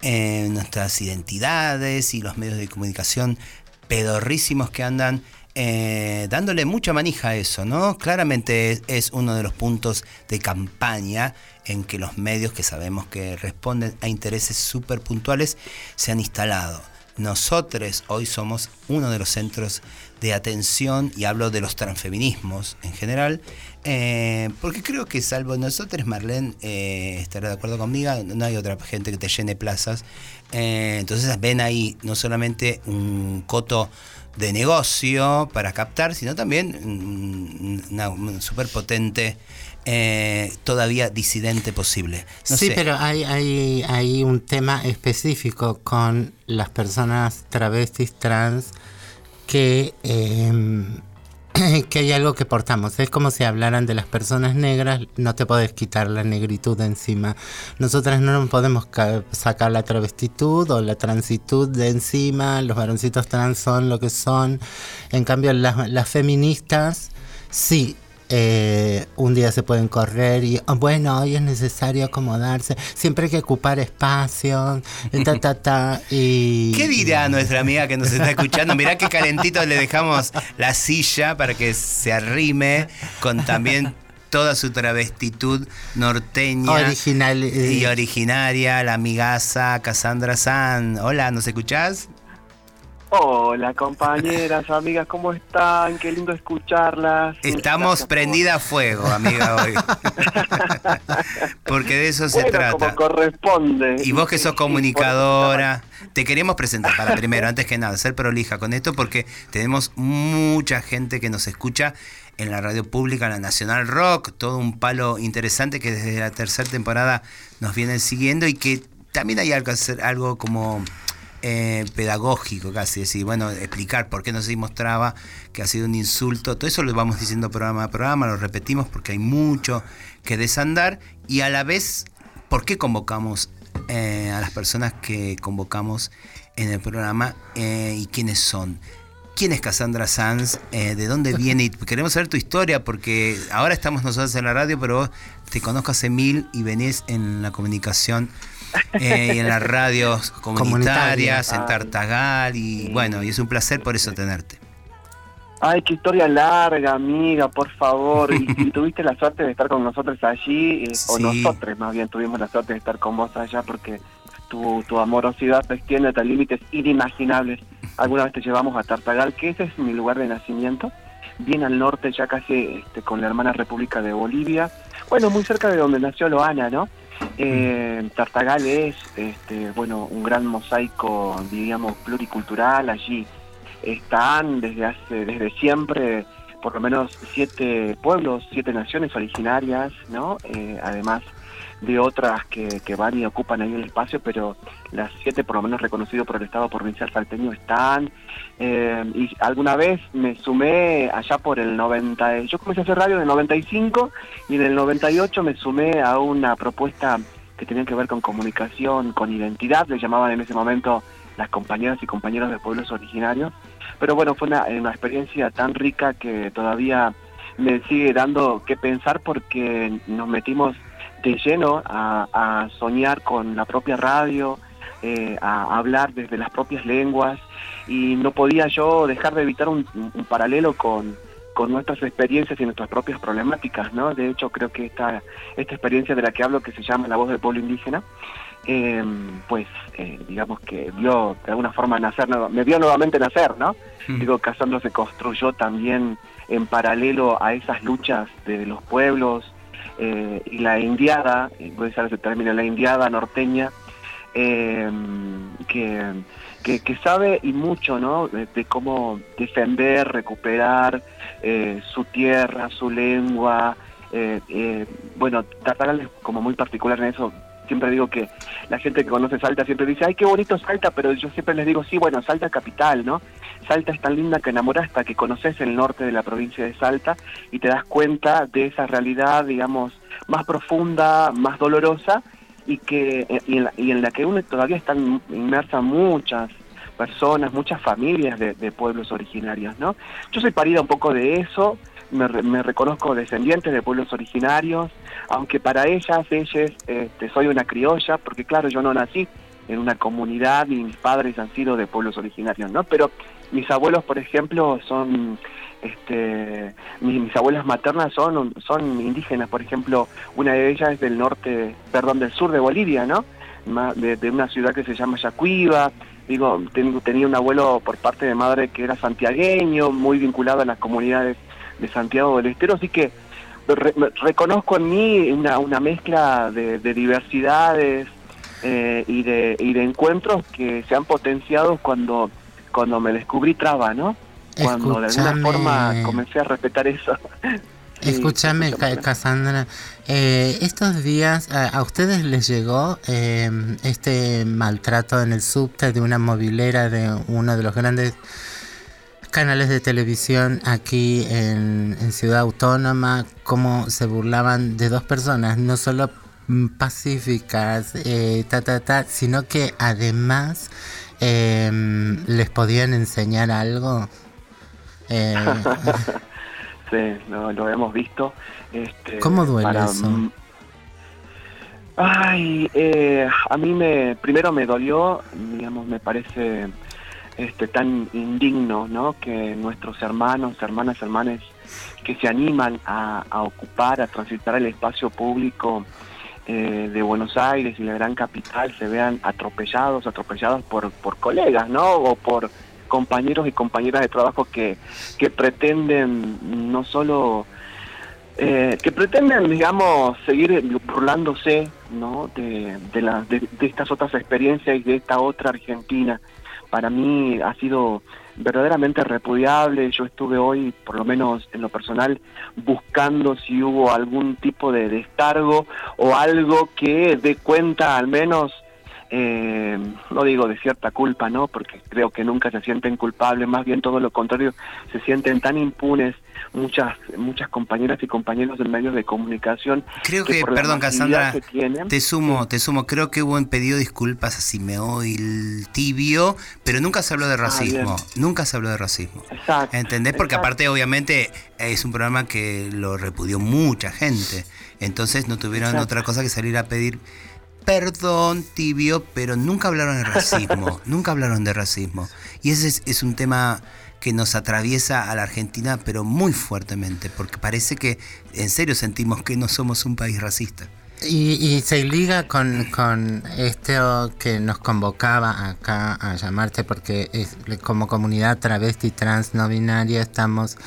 eh, nuestras identidades y los medios de comunicación pedorrísimos que andan eh, dándole mucha manija a eso, ¿no? Claramente es, uno de los puntos de campaña en que los medios que sabemos que responden a intereses súper puntuales se han instalado. Nosotros hoy somos uno de los centros de atención, y hablo de los transfeminismos en general, eh, porque creo que salvo nosotros, Marlene eh, estará de acuerdo conmigo, no hay otra gente que te llene plazas. Eh, entonces ven ahí no solamente un coto de negocio para captar, sino también mm, una, una súper potente, eh, todavía disidente posible. No sí, sé. pero hay, hay, hay un tema específico con las personas travestis trans que, eh, *clears throat* que hay algo que portamos. Es como si hablaran de las personas negras, no te puedes quitar la negritud de encima. Nosotras no nos podemos ca- sacar la travestitud o la transitud de encima, los varoncitos trans son lo que son. En cambio, las, las feministas, sí. Eh, un día se pueden correr y oh, bueno hoy es necesario acomodarse siempre hay que ocupar espacio y ta ta ta y ¿Qué dirá nuestra amiga que nos está escuchando? Mirá qué calentito le dejamos la silla para que se arrime con también toda su travestitud norteña Original, eh. y originaria, la amigaza Cassandra San. Hola, ¿nos escuchás? Hola compañeras, amigas, ¿cómo están? Qué lindo escucharlas. Estamos Gracias por- prendida a fuego, amiga, hoy. *laughs* Porque de eso se trata. como corresponde. Y vos que sos comunicadora, te queremos presentar para primero, antes que nada, ser prolija con esto porque tenemos mucha gente que nos escucha en la radio pública, la Nacional Rock, todo un palo interesante que desde la tercera temporada nos vienen siguiendo y que también hay algo, hacer, algo como eh, pedagógico casi, decir, bueno, explicar por qué nos dimos traba, que ha sido un insulto, todo eso lo vamos diciendo programa a programa, lo repetimos porque hay mucho que desandar y a la vez, ¿por qué convocamos eh, a las personas que convocamos en el programa eh, y quiénes son? ¿Quién es Cassandra Sanz? Eh, ¿De dónde *laughs* viene? Y queremos saber tu historia porque ahora estamos nosotros en la radio, pero vos te conozco hace mil y venís en la comunicación *laughs* eh, y en las radios comunitarias, en. Tartagal y bueno, y es un placer por eso tenerte. Ay, qué historia larga, amiga, por favor. Y, y *laughs* tuviste la suerte de estar con nosotros allí, eh, o nosotros más bien tuvimos la suerte de estar con vos allá porque tu, tu amorosidad se extiende hasta límites inimaginables. Alguna vez te llevamos a Tartagal, que ese es mi lugar de nacimiento, bien al norte, ya casi este, con la hermana República de Bolivia. Bueno, muy cerca de donde nació Loana, ¿no? Eh, Tartagal es, este, bueno, un gran mosaico, diríamos, pluricultural. Allí están desde hace, desde siempre, por lo menos siete pueblos, siete naciones originarias, ¿no? Eh, además de otras que, que van y ocupan ahí el espacio, pero las siete por lo menos reconocidas por el Estado Provincial Salteño están. Eh, y alguna vez me sumé allá por el 90, yo comencé a hacer radio en el 95 y en el 98 me sumé a una propuesta que tenía que ver con comunicación, con identidad, le llamaban en ese momento las compañeras y compañeros de pueblos originarios. Pero bueno, fue una experiencia tan rica que todavía me sigue dando que pensar porque nos metimos de lleno a, a soñar con la propia radio, eh, a hablar desde las propias lenguas y no podía yo dejar de evitar un, un paralelo con, con nuestras experiencias y nuestras propias problemáticas, ¿no? De hecho, creo que esta, esta experiencia de la que hablo, que se llama La Voz del Pueblo Indígena, eh, pues eh, digamos que vio de alguna forma nacer, me vio nuevamente nacer, ¿no? Digo, Casandro se construyó también en paralelo a esas luchas de los pueblos eh, y la indiada, voy a usar ese término, la indiada norteña, eh, que, que, sabe y mucho, ¿no? De, de cómo defender, recuperar eh, su tierra, su lengua. eh, eh, bueno, Tartagal es como muy particular en eso. Siempre digo que la gente que conoce Salta siempre dice, ay, qué bonito Salta, pero yo siempre les digo, sí, bueno, Salta capital, ¿no? Salta es tan linda que enamora hasta que conoces el norte de la provincia de Salta y te das cuenta de esa realidad, digamos, más profunda, más dolorosa y que eh, y en la, y en la que uno todavía están inmersas muchas personas, muchas familias de, de pueblos originarios, ¿no? Yo soy parida un poco de eso, me, me reconozco descendiente de pueblos originarios, aunque para ellas, ellas, este, soy una criolla, porque claro, yo no nací en una comunidad y mis padres han sido de pueblos originarios, ¿no? Pero mis abuelos, por ejemplo, son, este, mis, abuelas maternas son, son indígenas, por ejemplo, una de ellas es del norte, perdón, del sur de Bolivia, ¿no? De, de una ciudad que se llama Yacuiba, digo, tengo, tenía un abuelo por parte de madre que era santiagueño, muy vinculado a las comunidades de Santiago del Estero, así que re- reconozco en mí una, una mezcla de, de diversidades eh, y, de, y de encuentros que se han potenciado cuando, cuando me descubrí traba, ¿no? cuando de alguna forma comencé a respetar eso. *laughs* Sí, Escúchame, escúchame. Ca- Cassandra, eh, estos días a, a ustedes les llegó eh, este maltrato en el subte de una movilera de uno de los grandes canales de televisión aquí en, en Ciudad Autónoma, cómo se burlaban de dos personas, no solo pacíficas, eh, ta, ta, ta, sino que además eh, les podían enseñar algo. Eh, *laughs* Sí, lo, lo hemos visto. Este, ¿Cómo duele para- eso? Ay, eh, a mí me, primero me dolió, digamos, me parece este tan indigno, ¿no? Que nuestros hermanos, hermanas, hermanes que se animan a, ocupar, a transitar el espacio público eh, de Buenos Aires y la gran capital se vean atropellados, atropellados por, por colegas, ¿no? O por compañeros y compañeras de trabajo que, que pretenden no solo eh, que pretenden, digamos, seguir burlándose ¿no? de, de- de estas otras experiencias y de esta otra Argentina. Para mí ha sido verdaderamente repudiable. Yo estuve hoy, por lo menos en lo personal, buscando si hubo algún tipo de descargo o algo que dé cuenta al menos eh, no digo de cierta culpa, ¿no? Porque creo que nunca se sienten culpables, más bien todo lo contrario, se sienten tan impunes muchas muchas compañeras y compañeros de medios de comunicación. Creo que, perdón, Cassandra, tienen- te sumo, te sumo. Creo que hubo un pedido de disculpas a el tibio, pero nunca se habló de racismo. Ah, bien. nunca se habló de racismo. Exacto. ¿Entendés? Porque exacto. aparte, obviamente, es un programa que lo repudió mucha gente. Entonces no tuvieron Exacto. otra cosa que salir a pedir perdón, tibio, pero nunca hablaron de racismo. *laughs* nunca hablaron de racismo. Y ese es, es un tema que nos atraviesa a la Argentina, pero muy fuertemente, porque parece que en serio sentimos que no somos un país racista. Y, y se liga con, con esto que nos convocaba acá a llamarte, porque es- como comunidad travesti, trans, no binaria, estamos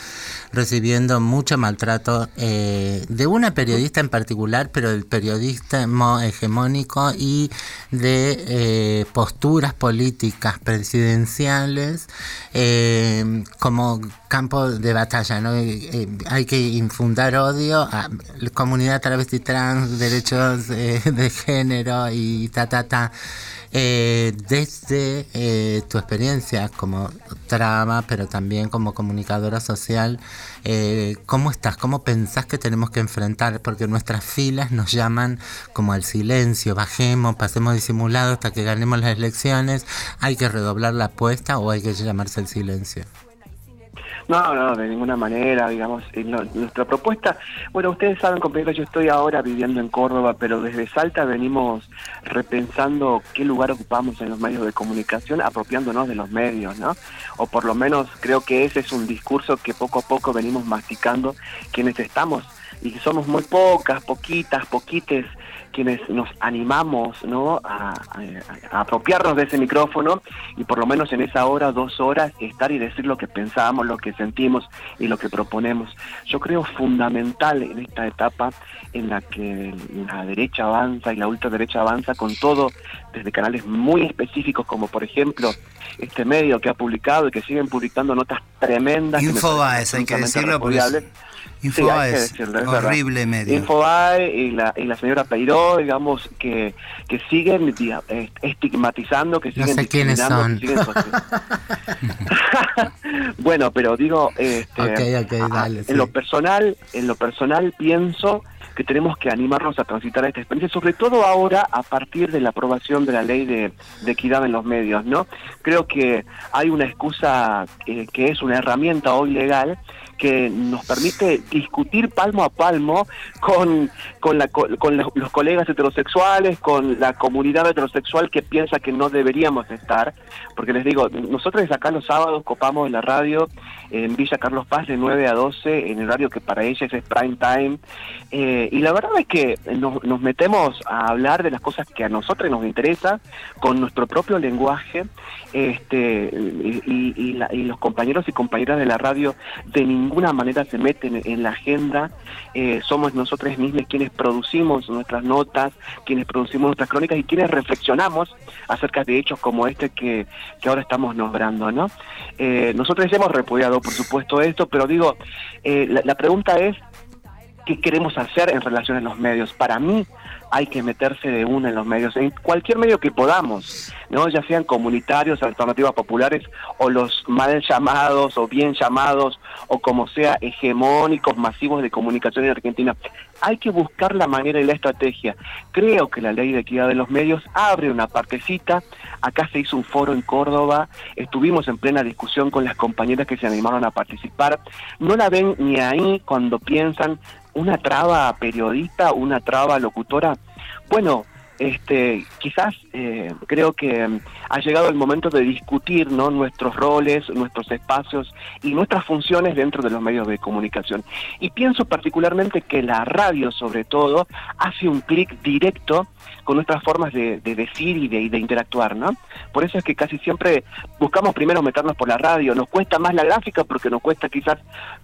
recibiendo mucho maltrato eh, de una periodista en particular, pero del periodismo hegemónico y de eh, posturas políticas presidenciales eh, como campo de batalla. ¿no? Hay que infundar odio a comunidad travesti trans, derechos eh, de género y ta, ta, ta. Eh, desde eh, tu experiencia como trama, pero también como comunicadora social, eh, ¿cómo estás? ¿Cómo pensás que tenemos que enfrentar? Porque nuestras filas nos llaman como al silencio, bajemos, pasemos disimulado hasta que ganemos las elecciones, hay que redoblar la apuesta o hay que llamarse al silencio. No, no, de ninguna manera, digamos, eh, nuestra propuesta, bueno, ustedes saben, compañeros, yo estoy ahora viviendo en Córdoba, pero desde Salta venimos repensando qué lugar ocupamos en los medios de comunicación, apropiándonos de los medios, ¿no? O por lo menos creo que ese es un discurso que poco a poco venimos masticando quienes estamos, y somos muy pocas, poquitas, poquites, quienes nos animamos ¿no? a, a- a apropiarnos de ese micrófono y por lo menos en esa hora, dos horas, estar y decir lo que pensamos, lo que sentimos y lo que proponemos. Yo creo fundamental en esta etapa en la que la derecha avanza y la ultraderecha avanza con todo, desde canales muy específicos como por ejemplo este medio que ha publicado y que siguen publicando notas tremendas. Infobaes, hay que decirlo, porque Sí, es verdad. horrible medio. Infobae y la, y la señora Peiró, digamos, que, que siguen eh, estigmatizando, que No siguen sé quiénes son. siguen *laughs* bueno, pero digo, este, dale, en sí. lo personal, en lo personal pienso que tenemos que animarnos a transitar esta experiencia, sobre todo ahora a partir de la aprobación de la ley de, de equidad en los medios, ¿no? Creo que hay una excusa eh, que es una herramienta hoy legal que nos permite discutir palmo a palmo con, con, la, co- con los, colegas heterosexuales, con la comunidad heterosexual que piensa que no deberíamos estar, porque les digo, nosotros acá los sábados copamos en la radio en Villa Carlos Paz de 9 a 12, en el horario que para ellas es prime time, eh, y la verdad es que nos, nos metemos a hablar de las cosas que a nosotros nos interesan, con nuestro propio lenguaje, este y la- y los compañeros y compañeras de la radio de ningún ninguna manera se meten en la agenda. Eh, somos nosotros mismos quienes producimos nuestras notas, quienes producimos nuestras crónicas y quienes reflexionamos acerca de hechos como este que, que ahora estamos nombrando, ¿no? Eh, nosotros hemos repudiado, por supuesto, esto, pero digo, eh, la, la pregunta es, ¿qué queremos hacer en relación a los medios? Para mí, hay que meterse de una en los medios, en cualquier medio que podamos, ¿no? ya sean comunitarios, alternativas populares o los mal llamados o bien llamados o como sea hegemónicos masivos de comunicación en Argentina. Hay que buscar la manera y la estrategia. Creo que la ley de equidad de los medios abre una partecita. Acá se hizo un foro en Córdoba, estuvimos en plena discusión con las compañeras que se animaron a participar. No la ven ni ahí cuando piensan una traba periodista, una traba locutora. Bueno, este, quizás eh, creo que mm, ha llegado el momento de discutir ¿no? nuestros roles, nuestros espacios y nuestras funciones dentro de los medios de comunicación. Y pienso particularmente que la radio, sobre todo, hace un clic directo con nuestras formas de, de decir y de, y de, interactuar, ¿no? Por eso es que casi siempre buscamos primero meternos por la radio. Nos cuesta más la gráfica porque nos cuesta quizás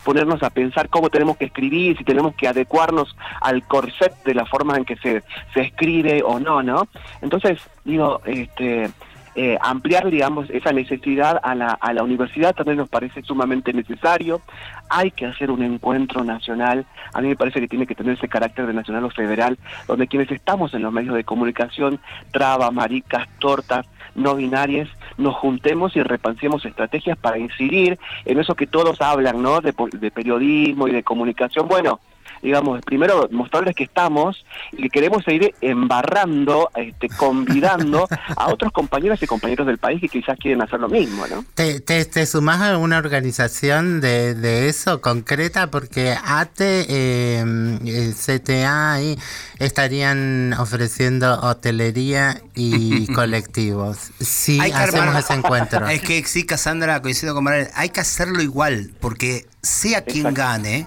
ponernos a pensar cómo tenemos que escribir, si tenemos que adecuarnos al corset de la forma en que se, se escribe o no, ¿no? Entonces, digo, este... Eh, ampliar, digamos, esa necesidad a la, a la universidad también nos parece sumamente necesario. Hay que hacer un encuentro nacional. A mí me parece que tiene que tener ese carácter de nacional o federal, donde quienes estamos en los medios de comunicación, traba, maricas, tortas, no binarias, nos juntemos y repansemos estrategias para incidir en eso que todos hablan, ¿no? De, de periodismo y de comunicación. Bueno, digamos, primero mostrarles que estamos y que queremos seguir embarrando, este, convidando a *laughs* otros compañeros y compañeros del país que quizás quieren hacer lo mismo, ¿no? ¿Te, te, te sumás a alguna organización de, de eso concreta? Porque ATE, eh, CTA ahí estarían ofreciendo hotelería y *laughs* colectivos. Sí, Hay que hacemos armar- ese encuentro. *laughs* Es que sí, Cassandra, coincido con Mariel, hay que hacerlo igual, porque sea quien gane,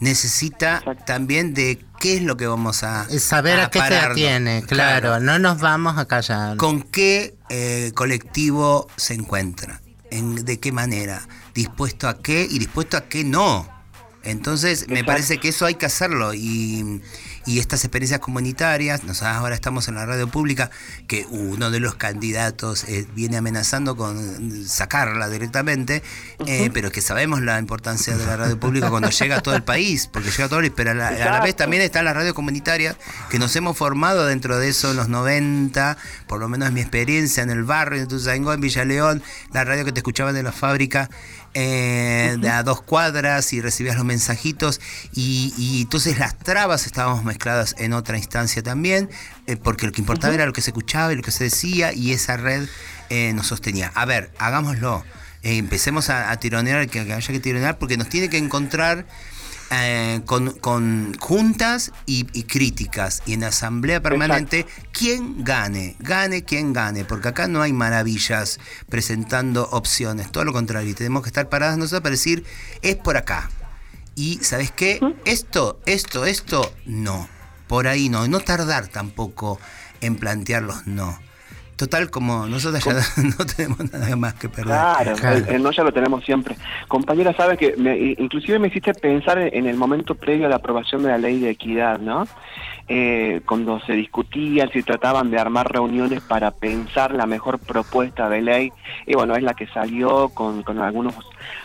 necesita también de qué es lo que vamos a Saber a, qué se atiene, claro, no nos vamos a callar. ¿Con qué eh, colectivo se encuentra? ¿En, ¿De qué manera? ¿Dispuesto a qué y dispuesto a qué no? Entonces, me parece que eso hay que hacerlo y, y estas experiencias comunitarias, nosotros ahora estamos en la radio pública, que uno de los candidatos eh, viene amenazando con sacarla directamente, eh, pero que sabemos la importancia de la radio pública cuando llega a todo el país, porque llega a todo el país, pero a la, a la vez también están las radios comunitarias, que nos hemos formado dentro de eso en los 90, por lo menos en mi experiencia en el barrio de Tuzangó, en Villa León, la radio que te escuchaban de la fábrica, eh, a dos cuadras y recibías los mensajitos y, y entonces las trabas estábamos mezcladas en otra instancia también, eh, porque lo que importaba era lo que se escuchaba y lo que se decía y esa red eh, nos sostenía. A ver, hagámoslo. Empecemos a, a tironear, que, que haya que tironear, porque nos tiene que encontrar eh, con, con juntas y, y críticas y en asamblea permanente quién gane, gane quien gane, porque acá no hay maravillas presentando opciones, todo lo contrario, tenemos que estar paradas nosotros para decir es por acá. Y ¿sabes qué? Esto, esto, esto, no. Por ahí no. Y no tardar tampoco en plantearlos no. Total, como nosotros ya *laughs* no tenemos nada más que perder. Claro, El, el no ya lo tenemos siempre. Compañera, sabes que me, inclusive me hiciste pensar en, en el momento previo a la aprobación de la ley de equidad, ¿no? Eh, cuando se discutía, si trataban de armar reuniones para pensar la mejor propuesta de ley, y bueno, es la que salió con, algunos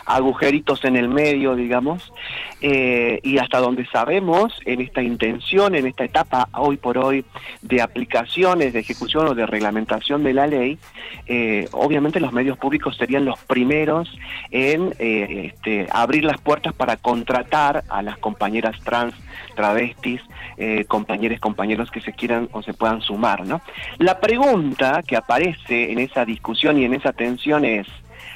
agujeritos en el medio, digamos, eh, y hasta donde sabemos, en esta intención, en esta etapa hoy por hoy de aplicaciones, de ejecución o de reglamentación de la ley, eh, obviamente los medios públicos serían los primeros en este, abrir las puertas para contratar a las compañeras trans, travestis, eh, compañeros, compañeros que se quieran o se puedan sumar, ¿no? La pregunta que aparece en esa discusión y en esa tensión es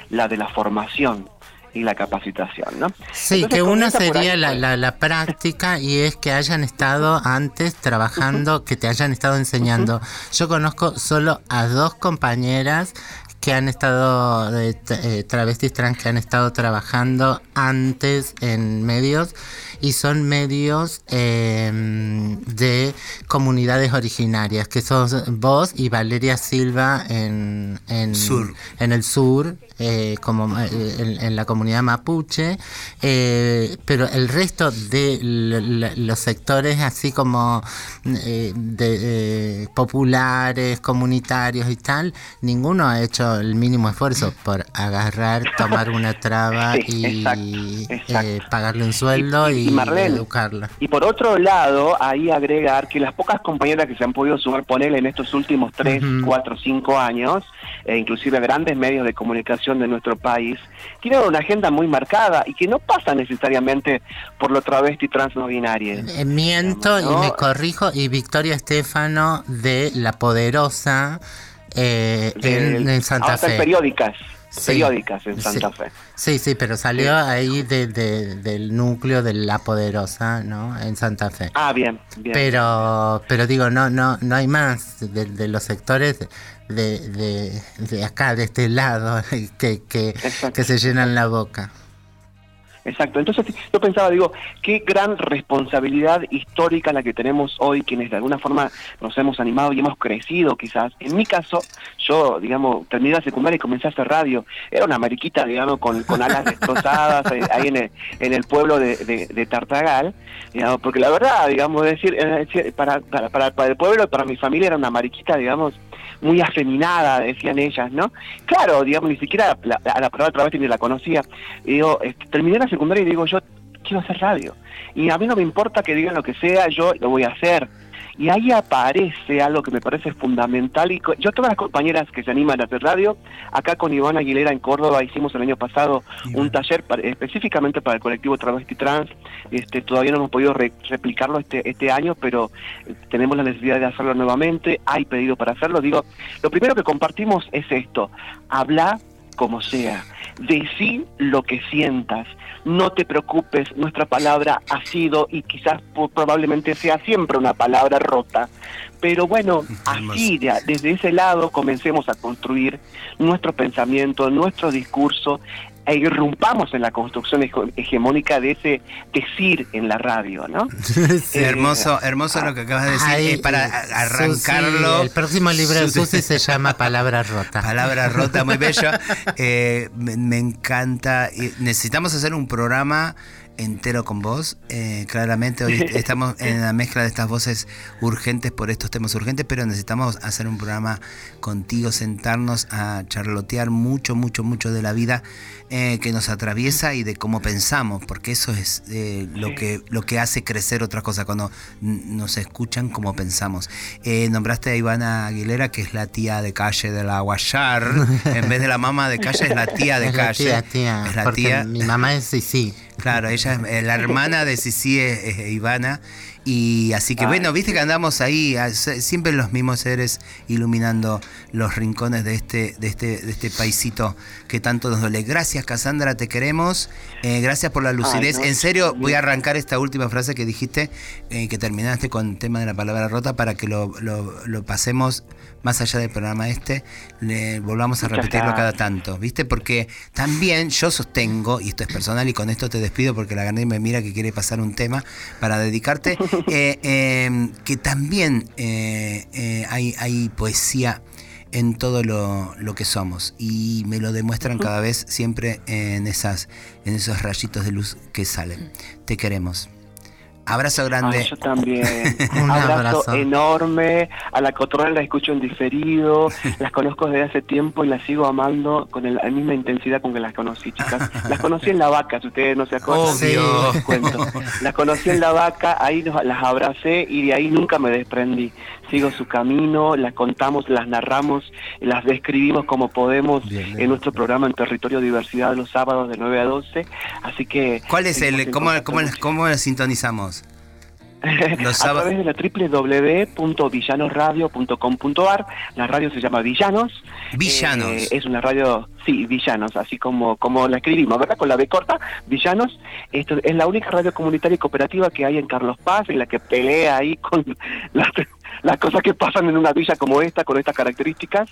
la de la formación y la capacitación, ¿no? Sí, Entonces, que una sería la, pues. la, la práctica y es que hayan estado antes trabajando, que te hayan estado enseñando. Yo conozco solo a dos compañeras que han estado, eh, travestis trans que han estado trabajando antes en medios y son medios eh, de comunidades originarias, que sos vos y Valeria Silva en, en, Sur. en el sur, eh, como eh, en, en la comunidad mapuche, eh, pero el resto de los sectores así como eh, de, eh, populares, comunitarios y tal, ninguno ha hecho el mínimo esfuerzo por agarrar, tomar una traba *laughs* Sí, y exacto, exacto. eh, pagarle un sueldo y, y Marlene, educarla. Y por otro lado, ahí agregar que las pocas compañeras que se han podido sumar por él en estos últimos 3, Ujú. 4, 5 años, e inclusive grandes medios de comunicación de nuestro país, tienen una agenda muy marcada y que no pasa necesariamente por lo travesti trans no binario. Eh, miento ¿no? y me corrijo y Victoria Estefano de La Poderosa eh, en, Del- en Santa ahora están Fe. periódicas, Sí. periódicas en Santa Sí. Fe. Sí, sí, pero salió ahí de, de- del núcleo de La Poderosa, ¿no? En Santa Fe. Ah, bien, bien. Pero, pero digo, no, no, no hay más de, de los sectores de, de, de acá, de este lado, *laughs* que, que, que se llenan la boca. Exacto, entonces yo pensaba, digo, qué gran responsabilidad histórica la que tenemos hoy, quienes de alguna forma nos hemos animado y hemos crecido quizás. En mi caso, yo, digamos, terminé la secundaria y comencé a hacer radio. Era una mariquita, digamos, con, con alas destrozadas *laughs* ahí en el, en el pueblo de, de- de Tartagal, digamos, porque la verdad, digamos, decir, para, para, para el pueblo y para mi familia era una mariquita, digamos, muy afeminada, decían ellas, ¿no? Claro, digamos, ni siquiera la, la, la palabra travesti ni la conocía. Digo, este, terminé la secundaria y digo, yo quiero hacer radio. Y a mí no me importa que digan lo que sea, yo lo voy a hacer. Y ahí aparece algo que me parece fundamental. Y yo, todas las compañeras que se animan a hacer radio, acá con Iván Aguilera en Córdoba hicimos el año pasado un taller para- específicamente para el colectivo Travesti Trans. Este, todavía no hemos podido re- replicarlo este, este año, pero eh, tenemos la necesidad de hacerlo nuevamente. Hay pedido para hacerlo. Digo, lo primero que compartimos es esto: habla como sea, decí lo que sientas, no te preocupes, nuestra palabra ha sido y quizás probablemente sea siempre una palabra rota, pero bueno, así de- desde ese lado comencemos a construir nuestro pensamiento, nuestro discurso e irrumpamos en la construcción hege- hegemónica de ese decir en la radio, ¿no? *laughs* hermoso, hermoso lo que acabas de decir. Ay, eh, para arrancarlo. Susi, el próximo libro de Susi- se llama Palabra Rota. Palabra rota, muy *laughs* bello. Eh, me, me encanta. Necesitamos hacer un programa entero con vos. Eh, claramente hoy estamos en la mezcla de estas voces urgentes por estos temas urgentes, pero necesitamos hacer un programa contigo, sentarnos a charlotear mucho, mucho, mucho de la vida eh, que nos atraviesa y de cómo pensamos, porque eso es eh, lo que lo que hace crecer otra cosa cuando nos escuchan como pensamos. Eh, nombraste a Ivana Aguilera, que es la tía de calle de la Guayar, en vez de la mamá de calle es la tía de Es la calle. tía, tía, es la porque tía. mi mamá es Sisi. Claro, ella es eh, la hermana de Sisi es, es Ivana. Y así que Ay, bueno, viste que andamos ahí, siempre los mismos seres iluminando los rincones de este, de este, de este paisito que tanto nos duele. Gracias, Cassandra, te queremos. Eh, gracias por la lucidez. no, en serio, voy a arrancar esta última frase que dijiste, eh, que terminaste con el tema de la palabra rota, para que lo, lo- lo pasemos más allá del programa este, le volvamos a repetirlo cada tanto, ¿viste? Porque también yo sostengo, y esto es personal, y con esto te despido porque la Garnet me mira que quiere pasar un tema para dedicarte, eh, eh, que también eh, eh, hay, hay poesía en todo lo, lo que somos y me lo demuestran cada vez siempre en esas en esos rayitos de luz que salen. Te queremos. Abrazo grande. Ay, yo también. *laughs* Un abrazo, abrazo. enorme. A la cotorra la escucho en diferido. *laughs* Las conozco desde hace tiempo y las sigo amando con el- la misma intensidad con que las conocí, chicas. *laughs* Las conocí en la vaca, si ustedes no se acuerdan. Obvio. Les cuento. Las conocí en la vaca, ahí las abracé y de ahí nunca me desprendí. Sigo su camino, las contamos, las narramos, las describimos como podemos en nuestro programa en Territorio Diversidad los sábados de 9 a 12. Así que. ¿Cuál es el cómo, cómo, cómo lo sintonizamos? *laughs* Los a través de la www.villanosradio.com.ar. La radio se llama Villanos. Villanos. Eh, es una radio, sí, Villanos, así como, como la escribimos, ¿verdad? Con la B corta, Villanos. Esto es la única radio comunitaria y cooperativa que hay en Carlos Paz, en la que pelea ahí con *laughs* las, las cosas que pasan en una villa como esta, con estas características,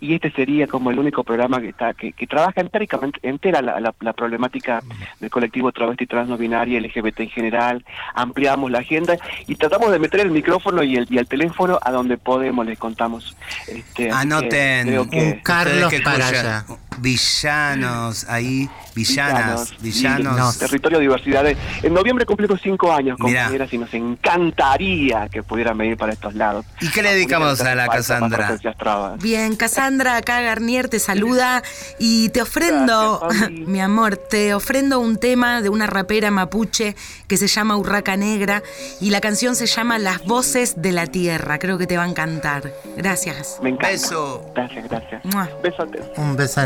y este sería como el único programa que está que, que trabaja entéricamente, entera la, la, la problemática del colectivo travesti trans no binaria, LGBT en general, ampliamos la agenda y tratamos de meter el micrófono y el, y el teléfono a donde podemos, les contamos. Este, Anoten, creo que- ustedes Carlos que para allá. Villanos, ahí, villanas, villanos. y territorio de diversidades. En noviembre cumplimos cinco años, Mirá. compañeras, y nos encantaría que pudieran venir para estos lados. ¿Y qué le dedicamos a la Cassandra? Cassandra? Bien, Cassandra, acá Garnier te saluda y te ofrendo, Gracias, *laughs* mi amor, te ofrendo un tema de una rapera mapuche que se llama Urraca Negra y la canción se llama Las Voces de la Tierra. Creo que te va a encantar. Gracias. Me encanta. Beso. Gracias, gracias. Mua. Besotes. Un beso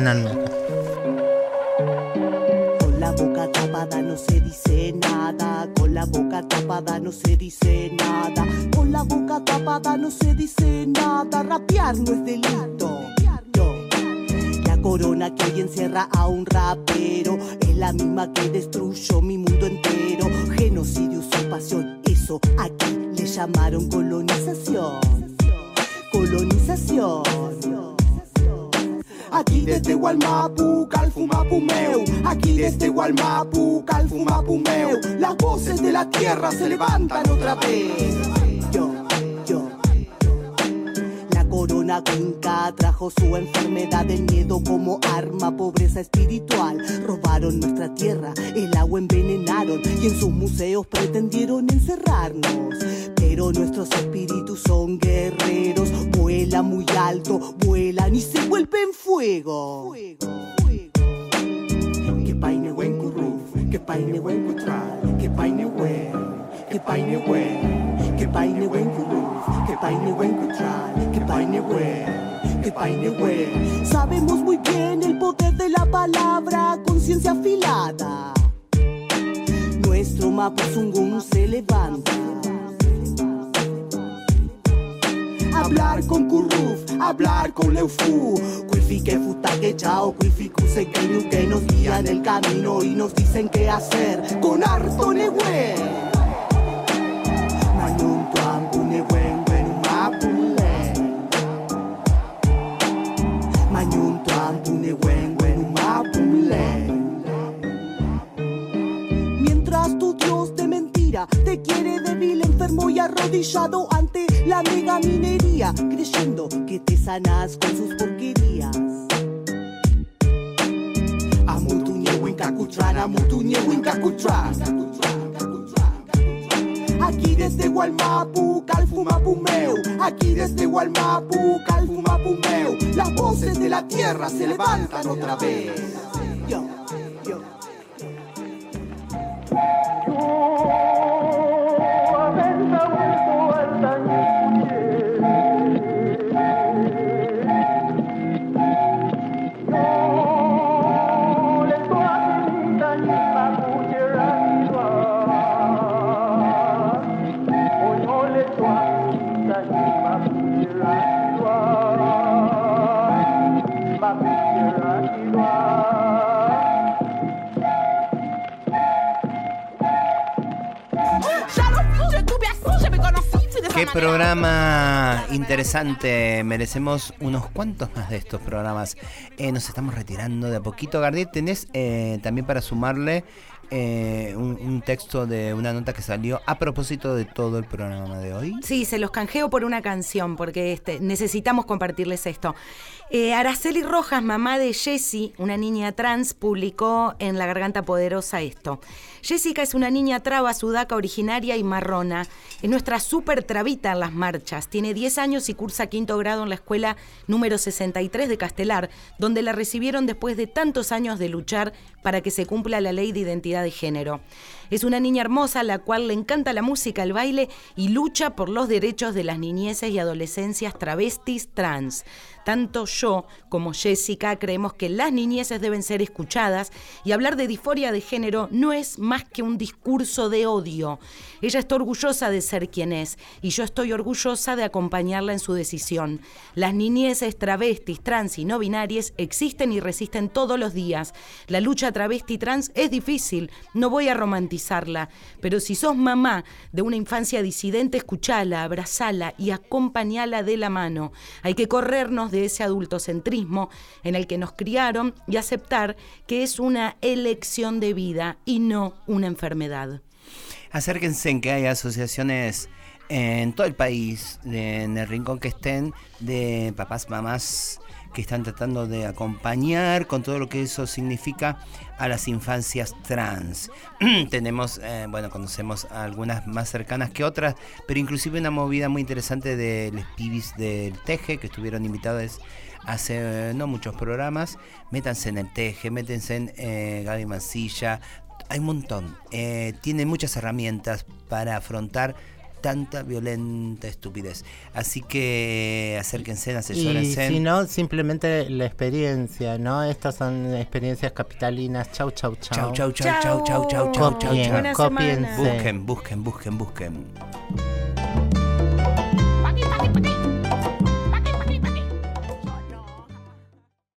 Con la boca tapada no se dice nada, con la boca tapada no se dice nada, con la boca tapada no se dice nada, rapear no es delito. La corona que hoy encierra a un rapero es la misma que destruyó mi mundo entero. Genocidio, usurpación, eso aquí le llamaron colonización. Colonización. Aquí desde Gualmapu, Calfumapumeu. Aquí desde Gualmapu, Calfumapumeu. Las voces de la tierra se levantan otra vez. Corona cuinca trajo su enfermedad del miedo como arma, pobreza espiritual. Robaron nuestra tierra, el agua envenenaron y en sus museos pretendieron encerrarnos. Pero nuestros espíritus son guerreros, vuelan muy alto, vuelan y se vuelven fuego. Que paine que paine que paine buen, que paine buen, que paine que paine que que. Sabemos muy bien el poder de la palabra, conciencia afilada. Nuestro mapuzungún se levanta. Hablar con Kurruf, hablar con Leufu. Kuifi que futa que chao, kuifi kusekeñu que nos guían el camino y nos dicen qué hacer con harto nehue. Te quiere débil, enfermo y arrodillado ante la mega minería, creyendo que te sanas con sus porquerías. Amutuñe Wincacutrán, Amutuñe Wincacutrán. Aquí desde Gualmapu, Calfumapumeu. Aquí desde Gualmapu, Calfumapumeu. Las voces de la tierra se levantan otra vez. Yo, yo. Qué programa interesante. Merecemos unos cuantos más de estos programas. Eh, nos estamos retirando de a poquito. Gardier, ¿tenés eh, también para sumarle eh, un, un texto de una nota que salió a propósito de todo el programa de hoy? Sí, se los canjeo por una canción, porque este, necesitamos compartirles esto. Eh, Araceli Rojas, mamá de Jessie, una niña trans, publicó en La Garganta Poderosa esto. Jessica es una niña traba, sudaca, originaria y marrona. Es nuestra súper trabita en las marchas. Tiene 10 años y cursa quinto grado en la escuela número 63 de Castelar, donde la recibieron después de tantos años de luchar para que se cumpla la ley de identidad de género. Es una niña hermosa a la cual le encanta la música, el baile y lucha por los derechos de las niñeces y adolescencias travestis trans. Tanto yo como Jessica creemos que las niñeces deben ser escuchadas y hablar de disforia de género no es más que un discurso de odio. Ella está orgullosa de ser quien es y yo estoy orgullosa de acompañarla en su decisión. Las niñeces travestis, trans y no binarias existen y resisten todos los días. La lucha travesti trans es difícil. No voy a romantizarla, pero si sos mamá de una infancia disidente, escuchala, abrazala y acompañala de la mano. Hay que corrernos de ese adultocentrismo en el que nos criaron y aceptar que es una elección de vida y no una enfermedad. Acérquense en que hay asociaciones en todo el país, de- en el rincón que estén, de papás, mamás que están tratando de acompañar con todo lo que eso significa a las infancias trans. *clears throat* Tenemos, eh, bueno, conocemos a algunas más cercanas que otras, pero inclusive una movida muy interesante de los pibis del Teje, que estuvieron invitados hace eh, no muchos programas. Métanse en el Teje, métanse en eh, Gaby Mancilla, hay un montón. Eh, tiene muchas herramientas para afrontar tanta violenta estupidez. Así que acérquense, Y asesórense. si no, simplemente la experiencia, ¿no? Estas son experiencias capitalinas. Chau, chau, chau. Chau, chau, chau, chau, chau, chau, chau, chau, Copien, chau. cópiense. Busquen, busquen, busquen, busquen.